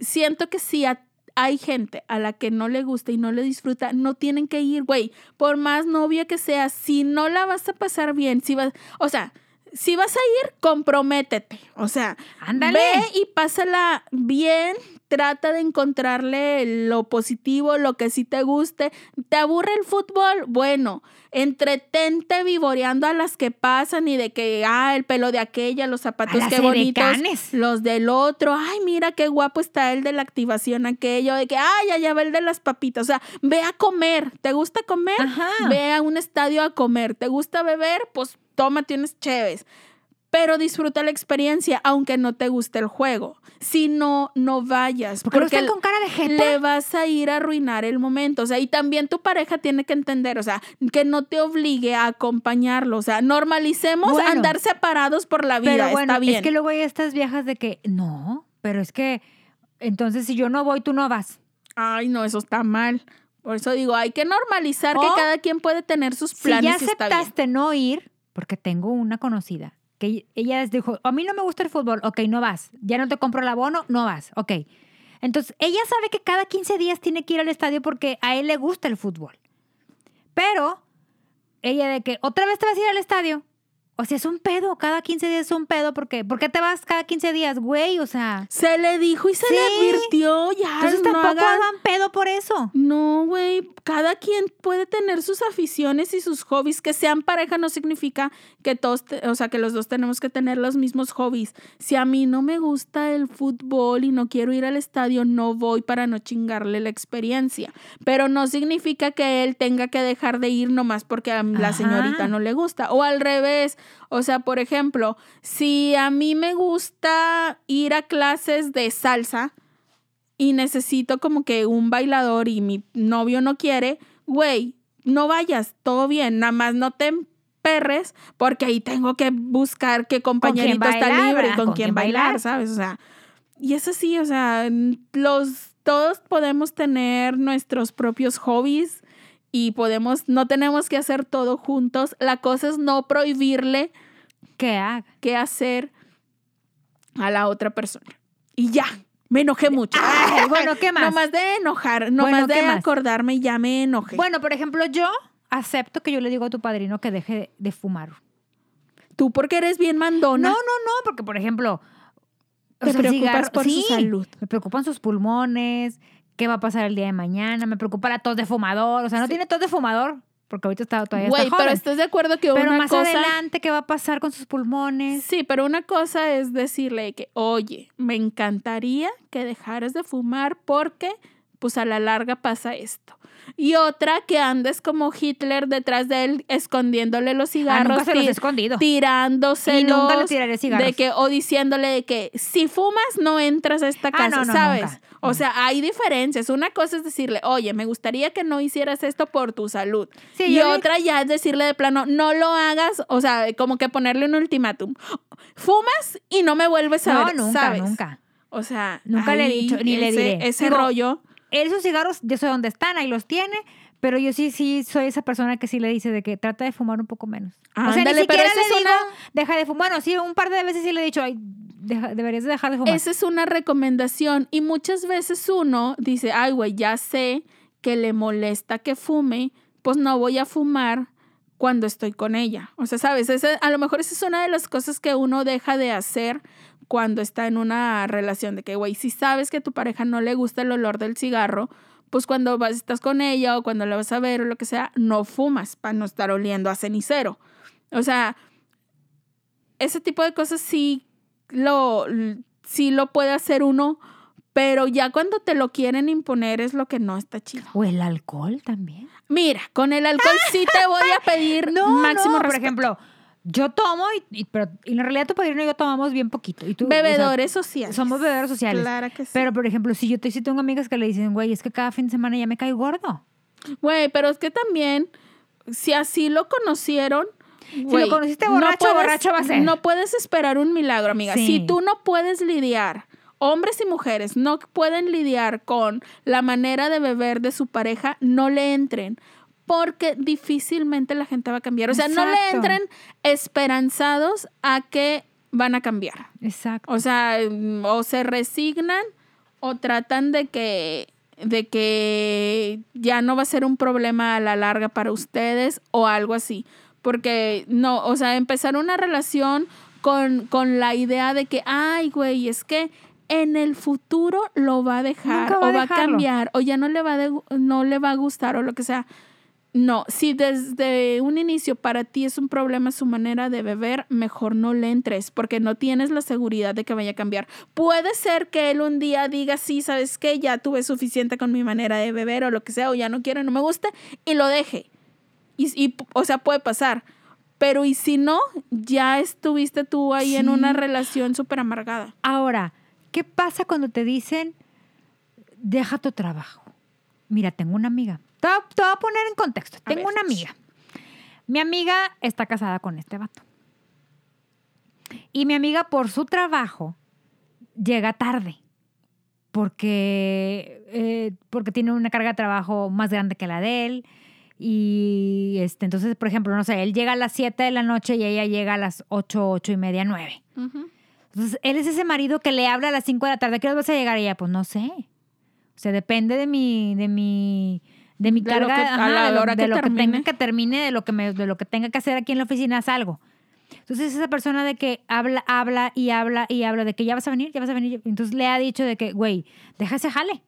siento que si a- hay gente a la que no le gusta y no le disfruta, no tienen que ir, güey. Por más novia que sea, si no la vas a pasar bien, si vas, o sea, si vas a ir, comprométete. O sea, Ándale. ve y pásala bien, trata de encontrarle lo positivo, lo que sí te guste. ¿Te aburre el fútbol? Bueno, entretente vivoreando a las que pasan y de que, ah, el pelo de aquella, los zapatos, qué bonitos, edecanes. los del otro, ay, mira qué guapo está el de la activación aquello, de que, ay, allá va el de las papitas, o sea, ve a comer, ¿te gusta comer? Ajá. Ve a un estadio a comer, ¿te gusta beber? Pues tómate unas chéves. Pero disfruta la experiencia, aunque no te guste el juego. Si no, no vayas. ¿Por qué no porque están con cara de jeta? le vas a ir a arruinar el momento. O sea, y también tu pareja tiene que entender, o sea, que no te obligue a acompañarlo. O sea, normalicemos Bueno. andar separados por la vida. Pero bueno, está bien. es que luego hay estas viejas de que, no, pero es que, entonces si yo no voy, tú no vas. Ay, no, eso está mal. Por eso digo, hay que normalizar que cada quien puede tener sus Si ya planes y está bien. aceptaste no ir, porque tengo una conocida, que ella les dijo, a mí no me gusta el fútbol, ok, no vas. Ya no te compro el abono, no vas, ok. Entonces, ella sabe que cada 15 días tiene que ir al estadio porque a él le gusta el fútbol. Pero, ella de que, ¿otra vez te vas a ir al estadio? O sea, es un pedo, cada 15 días es un pedo, porque ¿por qué te vas cada 15 días, güey? O sea, Se le dijo y se le advirtió, ya. entonces no tampoco hagan- hagan pedo por eso. No, güey, cada quien puede tener sus aficiones y sus hobbies. Que sean pareja no significa que todos, te- o sea, que los dos tenemos que tener los mismos hobbies. Si a mí no me gusta el fútbol y no quiero ir al estadio, no voy para no chingarle la experiencia. Pero no significa que él tenga que dejar de ir nomás porque a la Ajá. señorita no le gusta. O al revés, o sea, por ejemplo, si a mí me gusta ir a clases de salsa, y necesito como que un bailador y mi novio no quiere, güey, no vayas, todo bien, nada más no te perres porque ahí tengo que buscar qué compañerito está libre, ¿verdad? con, Con quién quién bailar, bailar. ¿sabes? O sea, y es así, o sea, los todos podemos tener nuestros propios hobbies y podemos no tenemos que hacer todo juntos. La cosa es no prohibirle ¿Qué haga? qué hacer a la otra persona. Y ya, me enojé mucho. Ay, bueno, ¿qué más? Nomás de enojar, nomás Bueno, de ¿qué más? acordarme, ya me enojé. Bueno, por ejemplo, yo acepto que yo le digo a tu padrino que deje de fumar. Tú porque eres bien No, mandona. no, no, porque por ejemplo, o Te sea, preocupas por su salud. Me preocupan sus pulmones, qué va a pasar el día de mañana, me preocupa la tos de fumador, o sea, no Sí. tiene tos de fumador, porque ahorita está todavía Güey, pero estás de acuerdo que Pero una más cosa. adelante, ¿qué va a pasar con sus pulmones? Sí, pero una cosa es decirle que, oye, me encantaría que dejaras de fumar porque, pues a la larga pasa esto. Y otra que andes como Hitler detrás de él escondiéndole los Ah, cigarros, nunca se los he escondido. tirándoselos. Y nunca le tiraré cigarros. De que, o diciéndole de que si fumas no entras a esta Ah, casa, no, no, ¿sabes? nunca. O sea, hay diferencias. Una cosa es decirle, oye, me gustaría que no hicieras esto por tu salud. Sí, y le- otra ya es decirle de plano, no lo hagas, o sea, como que ponerle un ultimátum. Fumas y no me vuelves a No, ver, nunca, ¿sabes? nunca. O sea, Nunca le he dicho, ni le ese- diré. Ese Digo, rollo. Esos cigarros, yo sé dónde están, ahí los tiene, pero yo sí, sí soy esa persona que sí le dice de que trata de fumar un poco menos. o sea, Ándale, ni pero siquiera esa le es digo, una- deja de fumar. Bueno, sí, un par de veces sí le he dicho, ay, deja- deberías de dejar de fumar. Esa es una recomendación y muchas veces uno dice, ay, güey, ya sé que le molesta que fume, pues no voy a fumar cuando estoy con ella. O sea, sabes, Esa- a lo mejor esa es una de las cosas que uno deja de hacer cuando está en una relación de que, güey, si sabes que a tu pareja no le gusta el olor del cigarro, pues cuando vas, estás con ella o cuando la vas a ver o lo que sea, no fumas para no estar oliendo a cenicero. O sea, ese tipo de cosas sí lo, sí lo puede hacer uno, pero ya cuando te lo quieren imponer es lo que no está chido. O el alcohol también. Mira, con el alcohol sí te voy a pedir No, máximo no, por ejemplo, yo tomo, y, y- pero y en realidad tu padrino y yo tomamos bien poquito. Y tú, o sea, Bebedores sociales. somos bebedores sociales. Claro que sí. Pero, por ejemplo, si yo te, sí tengo amigas que le dicen, güey, es que cada fin de semana ya me cae gordo. Güey, pero es que también, si así lo conocieron. lo güey, conociste borracho, borracho va a ser. No puedes esperar un milagro, amiga. Sí. Si tú no puedes lidiar, hombres y mujeres no pueden lidiar con la manera de beber de su pareja, no le entren. Porque difícilmente la gente va a cambiar. O sea, no le entren esperanzados a que van a cambiar. Exacto. O sea, o se resignan o tratan de que de que ya no va a ser un problema a la larga para ustedes o algo así. Porque no, o sea, empezar una relación con, con la idea de que, ay, güey, es que en el futuro lo va a dejar a o va a cambiar o ya no le va, de- no le va a gustar o lo que sea. No, si desde un inicio para ti es un problema su manera de beber, mejor no le entres porque no tienes la seguridad de que vaya a cambiar. Puede ser que él un día diga, sí, sabes qué, ya tuve suficiente con mi manera de beber o lo que sea, o ya no quiero, no me gusta, y lo deje. Y, y, o sea, puede pasar. Pero y si no, ya estuviste tú ahí en una relación súper amargada. Ahora, ¿qué pasa cuando te dicen, deja tu trabajo? Mira, tengo una amiga. Te voy a, te voy a poner en contexto. A Tengo ver. una amiga. Mi amiga está casada con este vato. Y mi amiga, por su trabajo, llega tarde. Porque, eh, porque tiene una carga de trabajo más grande que la de él. Y este, entonces, por ejemplo, no sé, él llega a las 7 de la noche y ella llega a las 8, 8 y media, 9. Entonces, él es ese marido que le habla a las 5 de la tarde. ¿Qué hora vas a llegar? Y ella, pues no sé. O sea, depende de mi, de mi, de mi De lo carga, que- a la de lo, hora de que lo que tenga que termine, de lo que me, de lo que tenga que hacer aquí en la oficina, salgo. Entonces, esa persona de que habla, habla y habla y habla de que ya vas a venir, ya vas a venir. Entonces le ha dicho de que, güey, deja ese jale.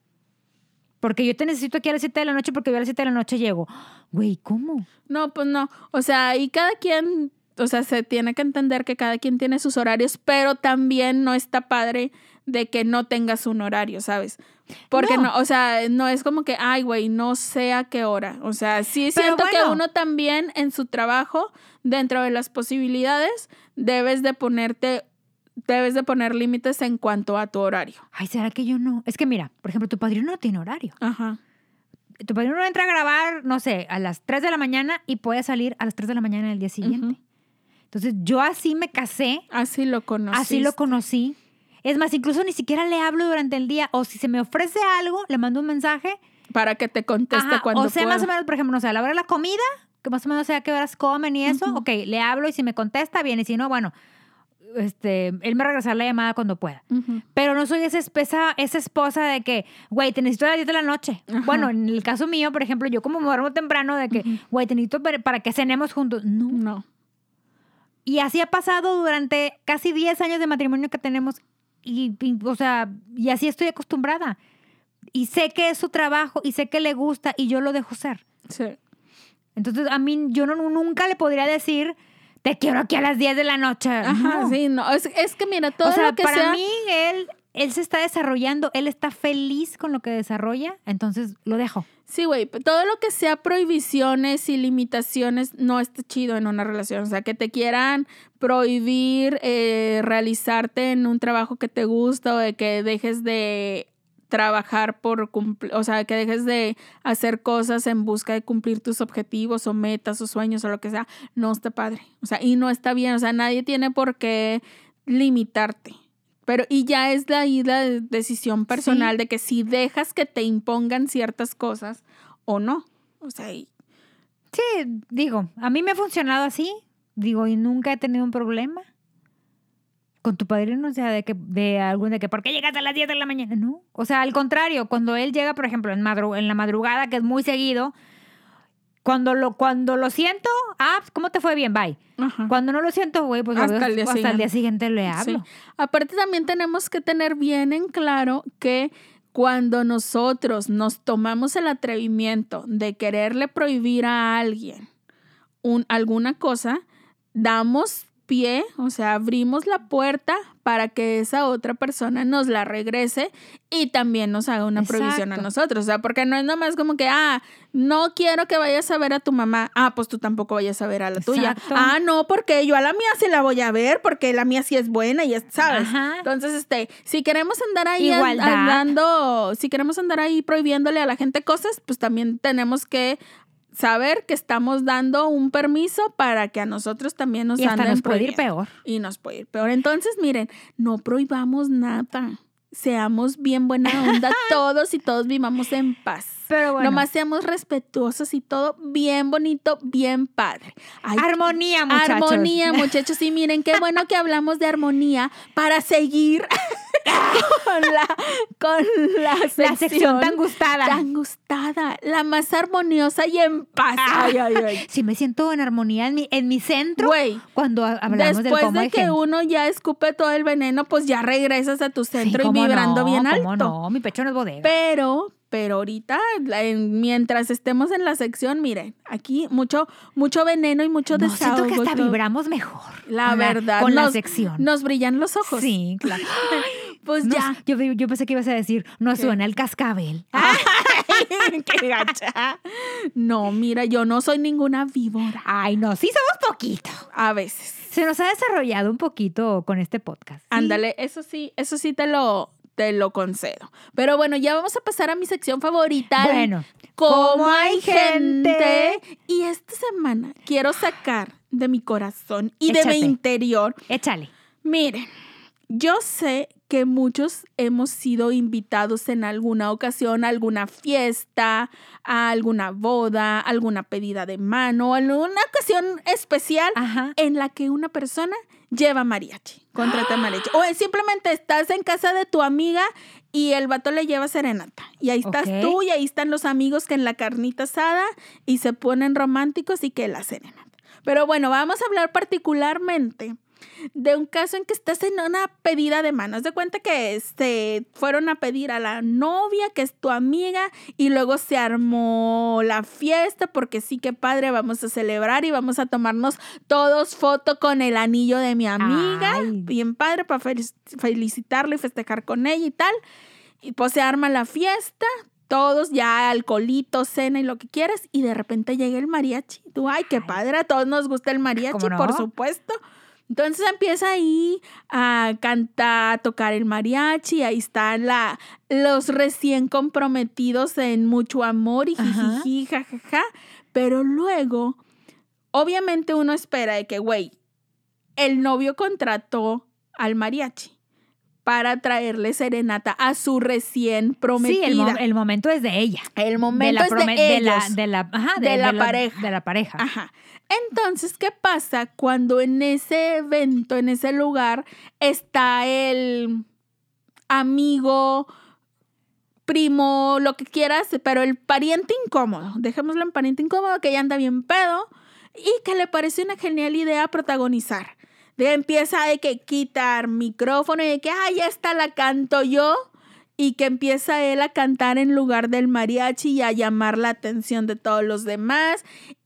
Porque yo te necesito aquí a las 7 de la noche porque yo a las 7 de la noche llego. Güey, ¿cómo? No, pues no. O sea, y cada quien, o sea, se tiene que entender que cada quien tiene sus horarios, pero también no está padre de que no tengas un horario, ¿sabes? Porque No. no, o sea, no es como que, ay, güey, no sé a qué hora. O sea, sí siento que uno también en su trabajo, dentro de las posibilidades, debes de ponerte, debes de poner límites en cuanto a tu horario. Ay, ¿será que yo no? Es que mira, por ejemplo, tu padrino no tiene horario. Ajá. tu padrino entra a grabar, no sé, a las 3 de la mañana y puede salir a las 3 de la mañana del día siguiente. Entonces, yo así me casé, Así lo conocí. así lo conocí. Es más, incluso ni siquiera le hablo durante el día o si se me ofrece algo, le mando un mensaje. Para que te conteste Ajá, cuando o sea, más o pueda. menos, por ejemplo, no sé, a la hora de la comida, que más o menos sé a qué horas comen y eso, Ujú. ok, le hablo y si me contesta, bien, y si no, bueno, este, él me regresará la llamada cuando pueda. Ujú. Pero no soy esa, esa, esa esposa de que, güey, te necesito a las 10 de la noche. Ajá. Bueno, en el caso mío, por ejemplo, yo como me duermo temprano de que, güey, te necesito para, para que cenemos juntos. No. No. Y así ha pasado durante casi 10 años de matrimonio que tenemos. Y, y, o sea, y así estoy acostumbrada. Y sé que es su trabajo y sé que le gusta y yo lo dejo ser. Sí. Entonces, a mí, yo no, nunca le podría decir, te quiero aquí a las 10 de la noche. Ajá, No. sí, no. Es, es que mira, todo o sea, lo que para sea. mí, él, él se está desarrollando, él está feliz con lo que desarrolla, entonces lo dejo. Sí, güey, todo lo que sea prohibiciones y limitaciones no está chido en una relación. O sea, que te quieran prohibir eh, realizarte en un trabajo que te gusta o de que dejes de trabajar por cumplir, o sea, que dejes de hacer cosas en busca de cumplir tus objetivos o metas o sueños o lo que sea, no está padre. O sea, y no está bien. O sea, nadie tiene por qué limitarte. Pero, y ya es de ahí la de- decisión personal de que si dejas que te impongan ciertas cosas o no. O sea, y- Sí, digo, a mí me ha funcionado así, digo, y nunca he tenido un problema. Con tu padrino, o sea, de que, de algún, de que, ¿por qué llegas a las 10 de la mañana? No. O sea, al contrario, cuando él llega, por ejemplo, en, madru- en la madrugada, que es muy seguido, cuando lo, cuando lo siento, ah, ¿cómo te fue bien? Bye. ajá. Cuando no lo siento, güey, pues Hasta veo- el día hasta el siguiente. día siguiente le Sí. hablo. Aparte también tenemos que tener bien en claro que cuando nosotros nos tomamos el atrevimiento de quererle prohibir a alguien un, alguna cosa, damos pie, o sea, abrimos la puerta para que esa otra persona nos la regrese y también nos haga una prohibición a Exacto. nosotros. O sea, porque no es nomás como que, ah, no quiero que vayas a ver a tu mamá. Ah, pues tú tampoco vayas a ver a la tuya. Exacto. Ah, no, porque yo a la mía sí la voy a ver, porque la mía sí es buena y es, ¿sabes? Ajá. Entonces, este, si queremos andar ahí andando, si queremos andar ahí prohibiéndole a la gente cosas, pues también tenemos que saber que estamos dando un permiso para que a nosotros también nos y hasta nos puede ir peor. Y nos puede ir peor. Entonces, miren, no prohibamos nada. Seamos bien buena onda todos y todos vivamos en paz. Pero bueno. Nomás seamos respetuosos y todo bien bonito, bien padre. Ay, Armonía, muchachos. Armonía, muchachos. Y miren, qué bueno que hablamos de armonía para seguir con, la, con la sección, La sección tan gustada. tan gustada, la más armoniosa y en paz. Ay, ay, ay. Sí, me siento en armonía en mi, en mi centro Güey, cuando ha- hablamos del después cómo de que gente. uno ya escupe todo el veneno, pues ya regresas a tu Sí, centro y cómo vibrando no, bien cómo alto. no, mi pecho no es bodega. Pero, pero ahorita, mientras estemos en la sección, miren, aquí mucho, mucho veneno y mucho no, desahogo. siento que hasta todo. vibramos mejor. La verdad, Con la sección. Nos brillan los ojos. Sí, claro. Pues Nos- ya. yo, yo pensé que ibas a decir, no ¿Qué? suena el cascabel. ¡Qué gacha! No, mira, yo no soy ninguna víbora. Ay, no, sí somos poquito. A veces. Se nos ha desarrollado un poquito con este podcast. ¿sí? Ándale, eso sí, eso sí te lo, te lo concedo. Pero bueno, ya vamos a pasar a mi sección favorita. Bueno, ¿Cómo ¿cómo hay gente? gente? Y esta semana quiero sacar de mi corazón y de mi interior. échale. Miren, yo sé que muchos hemos sido invitados en alguna ocasión a alguna fiesta, a alguna boda, alguna pedida de mano, alguna ocasión especial Ajá. en la que una persona lleva mariachi, contrata mariachi. O simplemente estás en casa de tu amiga y el vato le lleva serenata. Y ahí estás tú y ahí están los amigos que en la carnita asada y se ponen románticos y que la serenata. Pero bueno, vamos a hablar particularmente de un caso en que estás en una pedida de manos. de cuenta que este, fueron a pedir a la novia, que es tu amiga, y luego se armó la fiesta, porque sí que padre, vamos a celebrar y vamos a tomarnos todos foto con el anillo de mi amiga. Ay. Bien padre, para felicitarle y festejar con ella y tal. Y pues se arma la fiesta. Todos ya alcoholito, cena y lo que quieras, y de repente llega el mariachi. Tú, ay, qué padre, a todos nos gusta el mariachi, por supuesto. Entonces empieza ahí a cantar, a tocar el mariachi, ahí están la, los recién comprometidos en mucho amor y jijiji, jajaja. Pero luego, obviamente uno espera de que, güey, el novio contrató al mariachi para traerle serenata a su recién Sí, prometida. el, mo- el momento es de ella. El momento de la, es de, la, de la, ajá, De la pareja. De la pareja. Ajá. Entonces, ¿qué pasa cuando en ese evento, en ese lugar, está el amigo, primo, lo que quieras, pero el pariente incómodo? Dejémoslo en pariente incómodo, que ya anda bien pedo y que le parece una genial idea protagonizar. De empieza de que quitar micrófono y de que, ah, ya está, la canto yo. Y que empieza él a cantar en lugar del mariachi y a llamar la atención de todos los demás.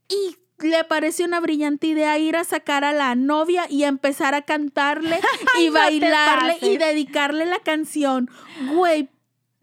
Y le parece una brillante idea ir a sacar a la novia y empezar a cantarle y no bailarle y dedicarle la canción. Güey,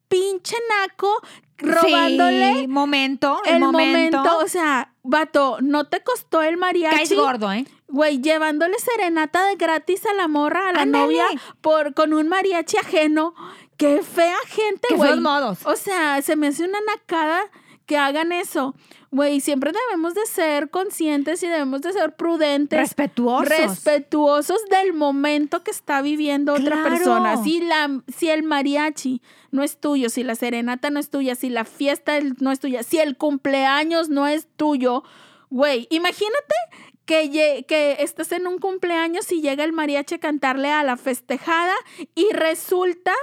pinche naco robándole Sí, momento, el, el momento. momento. O sea, vato, no te costó el mariachi. Caes gordo, ¿eh? Güey, llevándole serenata de gratis a la morra, a la novia, por, con un mariachi ajeno. Qué fea gente, Qué güey. modos. O sea, se me hace una nacada que hagan eso. Güey, siempre debemos de ser conscientes y debemos de ser prudentes. Respetuosos. Respetuosos del momento que está viviendo otra Claro. persona. Si, la, si el mariachi no es tuyo, si la serenata no es tuya, si la fiesta no es tuya, si el cumpleaños no es tuyo, güey, imagínate que, que estás en un cumpleaños y llega el mariachi a cantarle a la festejada y resulta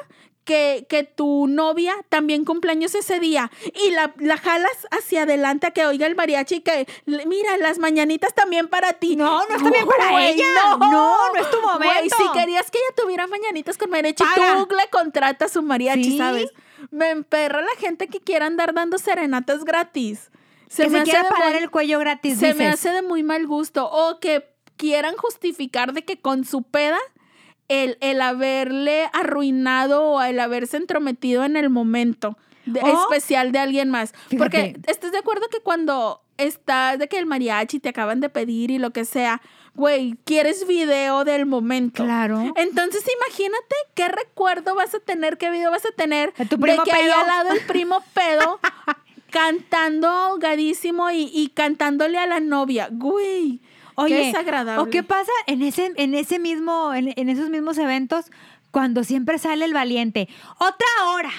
que, que tu novia también cumpleaños ese día y la, la jalas hacia adelante a que oiga el mariachi y que, mira, las mañanitas también para ti. No, no está bien para Güey, ella. No, no es tu Güey, momento. si querías que ella tuviera mañanitas con mariachi, tú le contratas su mariachi, Sí. ¿sabes? Me emperra la gente que quiera andar dando serenatas gratis. Se que me se hace quiera parar muy- el cuello gratis, se me hace de muy mal gusto. O que quieran justificar de que con su peda el, el haberle arruinado o el haberse entrometido en el momento de- O- especial de alguien más. Porque estás de acuerdo que cuando estás de que el mariachi te acaban de pedir y lo que sea, güey, quieres video del momento. Claro. Entonces imagínate qué recuerdo vas a tener, qué video vas a tener De tu primo que pedo. al lado el primo pedo cantando ahogadísimo y, y cantándole a la novia. Güey, Oye, qué desagradable. ¿o qué pasa en ese, en ese mismo, en, en esos mismos eventos cuando siempre sale el valiente? Otra hora.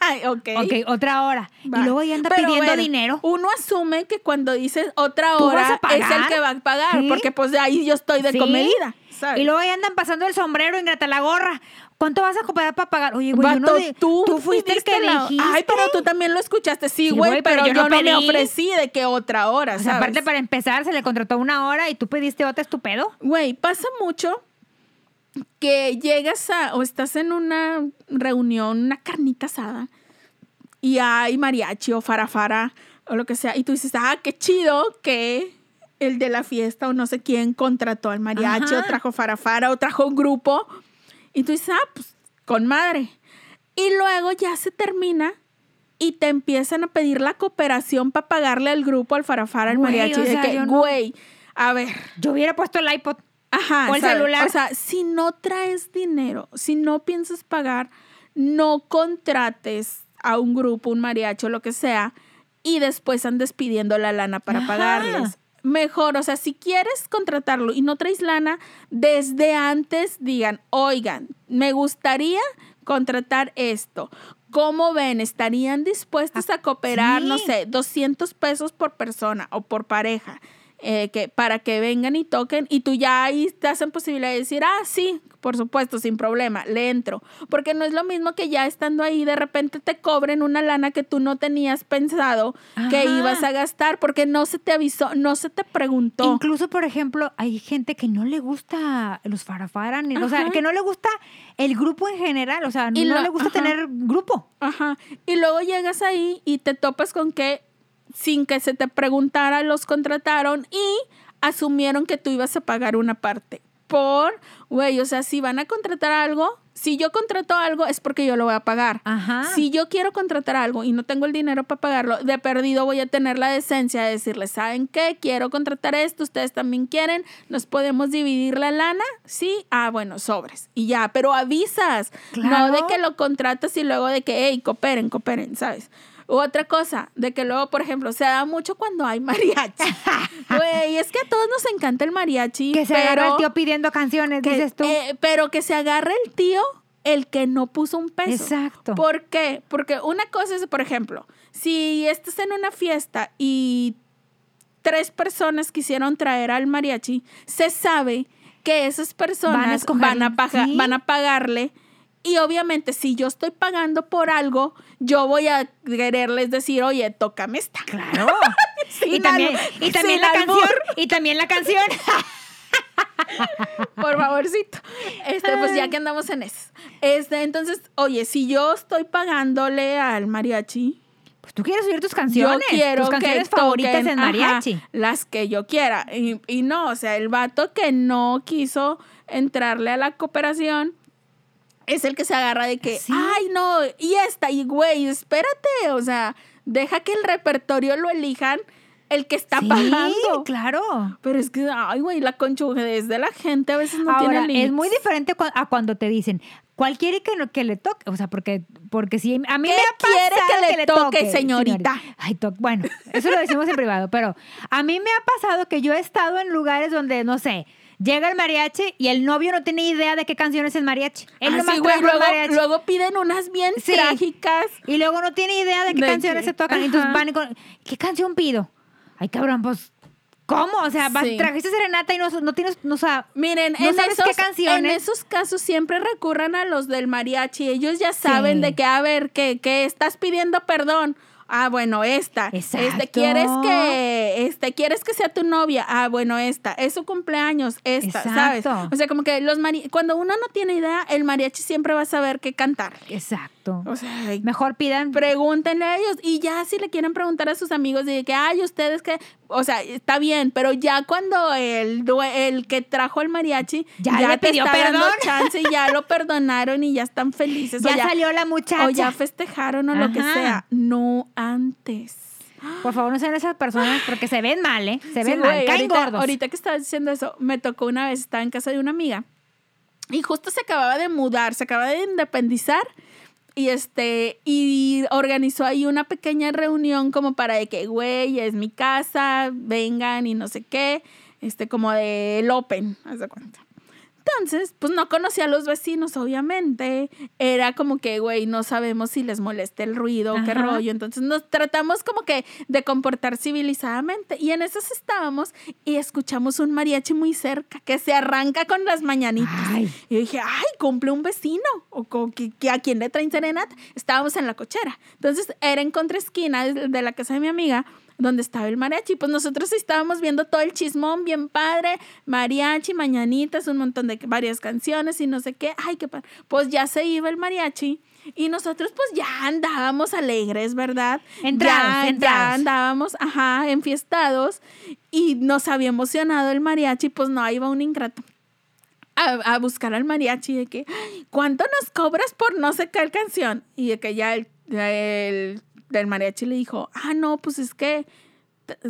Ay, ok. Ok, otra hora. Va. Y luego ya anda Pero, pidiendo dinero. Uno asume que cuando dices otra ¿Tú vas hora es el que va a pagar, Sí. porque pues de ahí yo estoy de Sí. comedida. ¿sabes? Y luego ya andan pasando el sombrero, ingrata la gorra. ¿Cuánto vas a cooperar para pagar? Oye, güey, yo no Vato, di- tú, tú fuiste el que la- dijiste. Ay, pero tú también lo escuchaste. Sí, güey, pero, pero yo yo no no me pedí. ofrecí de que otra hora, O sea, ¿sabes? aparte para empezar se le contrató una hora y tú pediste otra, ¿es tu pedo? Güey, pasa mucho que llegas a, o estás en una reunión, una carnita asada, y hay mariachi o farafara o lo que sea, y tú dices, ah, qué chido que el de la fiesta o no sé quién contrató al mariachi Ajá. o trajo farafara o trajo un grupo, y tú dices, ah, pues con madre. Y luego ya se termina y te empiezan a pedir la cooperación para pagarle al grupo, al farafara, al mariachi, o de que, no- güey, a ver. Yo hubiera puesto el iPod. Ajá. O el ¿sabes? celular. O sea, si no traes dinero, si no piensas pagar, no contrates a un grupo, un mariachi o lo que sea, y después andes pidiendo la lana para Ajá. pagarles. Mejor, o sea, si quieres contratarlo y no traes lana, desde antes digan, oigan, me gustaría contratar esto. ¿Cómo ven? ¿Estarían dispuestos a cooperar, no sé, 200 pesos por persona o por pareja? Eh, que, para que vengan y toquen y tú ya ahí estás en posibilidad de decir, ah, sí, por supuesto, sin problema, le entro. Porque no es lo mismo que ya estando ahí de repente te cobren una lana que tú no tenías pensado que ibas a gastar porque no se te avisó, no se te preguntó. Incluso, por ejemplo, hay gente que no le gusta los farafara, ni- o sea, que no le gusta el grupo en general, o sea, Y no lo- le gusta ajá. tener grupo. Ajá. Y luego llegas ahí y te topas con que sin que se te preguntara los contrataron y asumieron que tú ibas a pagar una parte. Por, güey, o sea, si van a contratar algo, si yo contrato algo es porque yo lo voy a pagar. Ajá. Si yo quiero contratar algo y no tengo el dinero para pagarlo, de perdido voy a tener la decencia de decirles, ¿saben qué? Quiero contratar esto, ustedes también quieren, nos podemos dividir la lana, sí, ah, bueno, sobres. Y ya, pero avisas, Claro. no de que lo contratas y luego de que, hey, cooperen, cooperen, ¿sabes? Otra cosa, de que luego, por ejemplo, se da mucho cuando hay mariachi. Güey, es que a todos nos encanta el mariachi. Que se pero agarra el tío pidiendo canciones, que- dices tú. eh, pero que se agarre el tío el que no puso un peso. Exacto. ¿Por qué? Porque una cosa es, por ejemplo, si estás en una fiesta y tres personas quisieron traer al mariachi, se sabe que esas personas Van a escoger- van a, paga- sí. van a pagarle. Y obviamente, si yo estoy pagando por algo, yo voy a quererles decir, oye, tócame esta. Claro. y también, y también la canción. Y también la canción. Por favorcito. Este, pues ya que andamos en eso. Este, entonces, oye, si yo estoy pagándole al mariachi, Pues tú quieres subir tus canciones. yo quiero tus canciones que favoritas toquen, en ajá, mariachi. las que yo quiera. Y, y no, o sea, el vato que no quiso entrarle a la cooperación es el que se agarra de que, Sí. ay, no, y esta, y güey, espérate, o sea, deja que el repertorio lo elijan el que está sí, pagando. claro. Pero es que, ay, güey, la conchuguez de la gente a veces no Ahora, tiene límites. es muy diferente cu- a cuando te dicen, ¿cuál quiere que, no- que le toque? O sea, porque, porque si a mí ¿Qué me ha quiere que le toque, señorita? Ay, to- bueno, eso lo decimos en privado, pero a mí me ha pasado que yo he estado en lugares donde, no sé, llega el mariachi y el novio no tiene idea de qué canción es el mariachi. Él Así, nomás güey, trajo el luego, mariachi. luego piden unas bien Sí. trágicas. Y luego no tiene idea de qué De canciones se tocan. Y entonces ajá. van y con, ¿qué canción pido? Ay, cabrón, pues, ¿cómo? O sea, vas- Sí. trajiste serenata y no, no tienes, no, o sea, Miren, ¿No en, sabes esos, qué canciones? en esos casos siempre recurren a los del mariachi. Ellos ya saben Sí. de que, a ver, que, que estás pidiendo perdón. Ah, bueno, esta. Este, Exacto. ¿quieres que, este, ¿quieres que sea tu novia? Ah, bueno, esta. Es su cumpleaños, esta, ¿sabes? O sea, como que los mari cuando uno no tiene idea, el mariachi siempre va a saber qué cantar. exacto. O sea, Mejor pidan pregúntenle a ellos y ya si le quieren preguntar a sus amigos de que, ay, ustedes que, o sea, está bien, pero ya cuando el, el que trajo el mariachi Ya le te pidió está dando chance y ya lo perdonaron y ya están felices. o ya, salió la muchacha. o ya festejaron o lo que sea. No antes. Por favor, no sean esas personas porque se ven mal, ¿eh? Se Sí, ven mal, güey, caen ahorita, gordos. ahorita que estabas diciendo eso, me tocó una vez, estaba en casa de una amiga y justo se acababa de mudar, se acaba de independizar y este y organizó ahí una pequeña reunión como para de que, güey, es mi casa, vengan y no sé qué, este como de el open, haz de cuenta. Entonces, pues no conocía a los vecinos, obviamente. Era como que, güey, no sabemos si les molesta el ruido o qué Ajá. rollo. Entonces nos tratamos como que de comportar civilizadamente. Y en esos estábamos y escuchamos un mariachi muy cerca que se arranca con las mañanitas. Ay. Y yo dije, ay, cumple un vecino. O co- que, que a quién le traen serenata. Estábamos en la cochera. Entonces era en contraesquina de la casa de mi amiga donde estaba el mariachi. Pues nosotros estábamos viendo todo el chismón bien padre. Mariachi, mañanitas, un montón de varias canciones y no sé qué. Ay, qué padre. Pues ya se iba el mariachi. Y nosotros pues ya andábamos alegres, ¿verdad? Entrados, ya, entrados. ya andábamos, ajá, enfiestados. Y nos había emocionado el mariachi, pues no, va un ingrato a, a buscar al mariachi de que, "Ay, ¿cuánto nos cobras por no sé qué canción? Y de que ya el, el del mariachi le dijo, ah, no, pues es que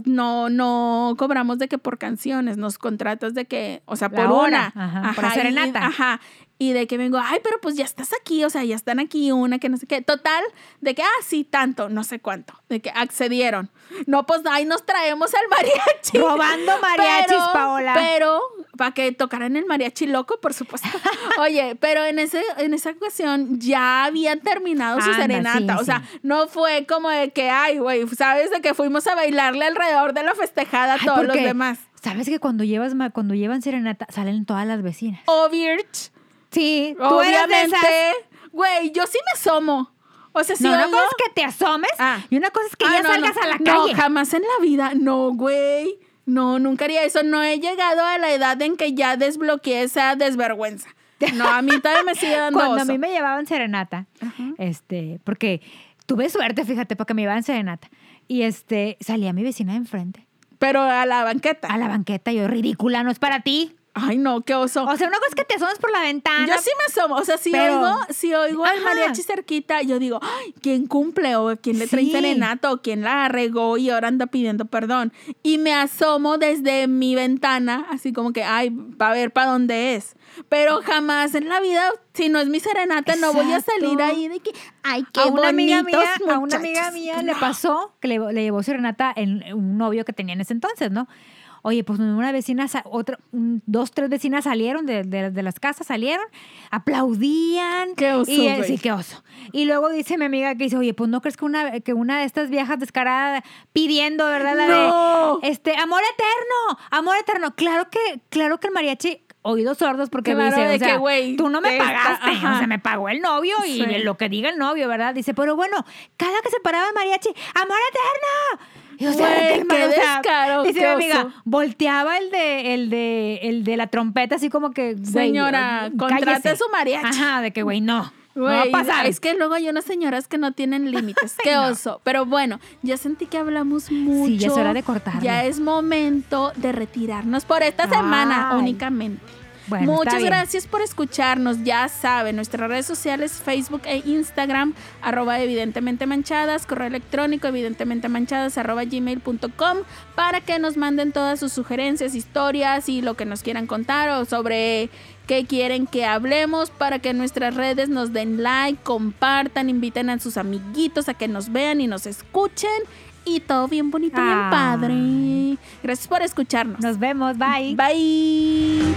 no, no cobramos de que por canciones, nos contratas de que, o sea, La por hora, una. ajá, por y- serenata. ajá. Y de que vengo, ay, pero pues ya estás aquí, o sea, ya están aquí una que no sé qué. Total, de que, ah, sí, tanto, no sé cuánto. De que accedieron. No, pues ahí nos traemos al mariachi. Robando mariachis, Pero- Paola. Pero para que tocaran el mariachi loco, por supuesto. Oye, pero en ese en esa ocasión ya habían terminado su Anda, serenata, sí, o sea, sí. no fue como de que ay, güey, sabes de que fuimos a bailarle alrededor de la festejada a todos los demás. ¿Sabes que cuando llevas cuando llevan serenata salen todas las vecinas? Obviamente, Sí, tú eres de esas. güey, yo sí me asomo. O sea, si no, una cosa es que te asomes Ah. y una cosa es que Ah, ya no, salgas no. a la No, calle. jamás en la vida. No, güey. No, nunca haría eso. No he llegado a la edad en que ya desbloqueé esa desvergüenza. No, a mí todavía me sigue dando Cuando a mí me llevaban serenata, este, porque tuve suerte, fíjate, porque me llevaban serenata. Y este, salía mi vecina de enfrente Pero a la banqueta. a la banqueta, yo, ridícula, no es para ti. Ay, no, qué oso. O sea, una cosa es que te asomes por la ventana. yo sí me asomo. O sea, si pero- oigo, si oigo al mariachi cerquita, yo digo, ay, ¿quién cumple? O quién le trae Sí. serenata, o quién la regó y ahora anda pidiendo perdón. Y me asomo desde mi ventana, así como que, ay, va a ver para dónde es. Pero jamás en la vida, si no es mi serenata, no voy a salir Exacto. ahí de que, ay, qué a una amiga mía, a una amiga muchachos". mía le No. pasó que le, le llevó serenata en un novio que tenía en ese entonces, ¿no? Oye, pues una vecina, otra, dos, tres vecinas salieron de, de- de las casas, salieron, aplaudían. Qué oso, y, eh, güey. Sí, qué oso. Y luego dice mi amiga que dice, oye, pues no crees que una, que una de estas viejas descaradas pidiendo, ¿verdad? La No. de, este, amor eterno, amor eterno. Claro que, claro que el mariachi, oídos sordos, porque Claro, dice, de o sea, que, güey, tú no me está- pagaste, o sea, me pagó el novio y Sí. lo que diga el novio, ¿verdad? Dice, pero bueno, cada que se paraba el mariachi, ¡amor eterno! Y, o sea, Güey, qué mar- o sea, descaro, Dice qué mi amiga, oso. volteaba el de, el de, el de la trompeta, así como que, güey, Señora, eh, contrate cállese. su mariachi. Ajá, de que, güey, no. no va a Güey, pasar. Es que luego hay unas señoras que no tienen límites. Qué no. oso. Pero bueno, ya sentí que hablamos mucho. ya es hora de cortarle. Ya es momento de retirarnos por esta semana Ay. únicamente. Bueno, Muchas gracias por escucharnos. Ya saben, nuestras redes sociales, Facebook e Instagram, arroba evidentemente manchadas, correo electrónico evidentemente manchadas, arroba gmail.com, para que nos manden todas sus sugerencias, historias y lo que nos quieran contar o sobre qué quieren que hablemos, para que nuestras redes nos den like, compartan, inviten a sus amiguitos a que nos vean y nos escuchen. Y todo bien bonito, bien Ah. padre. Gracias por escucharnos. Nos vemos, bye. Bye.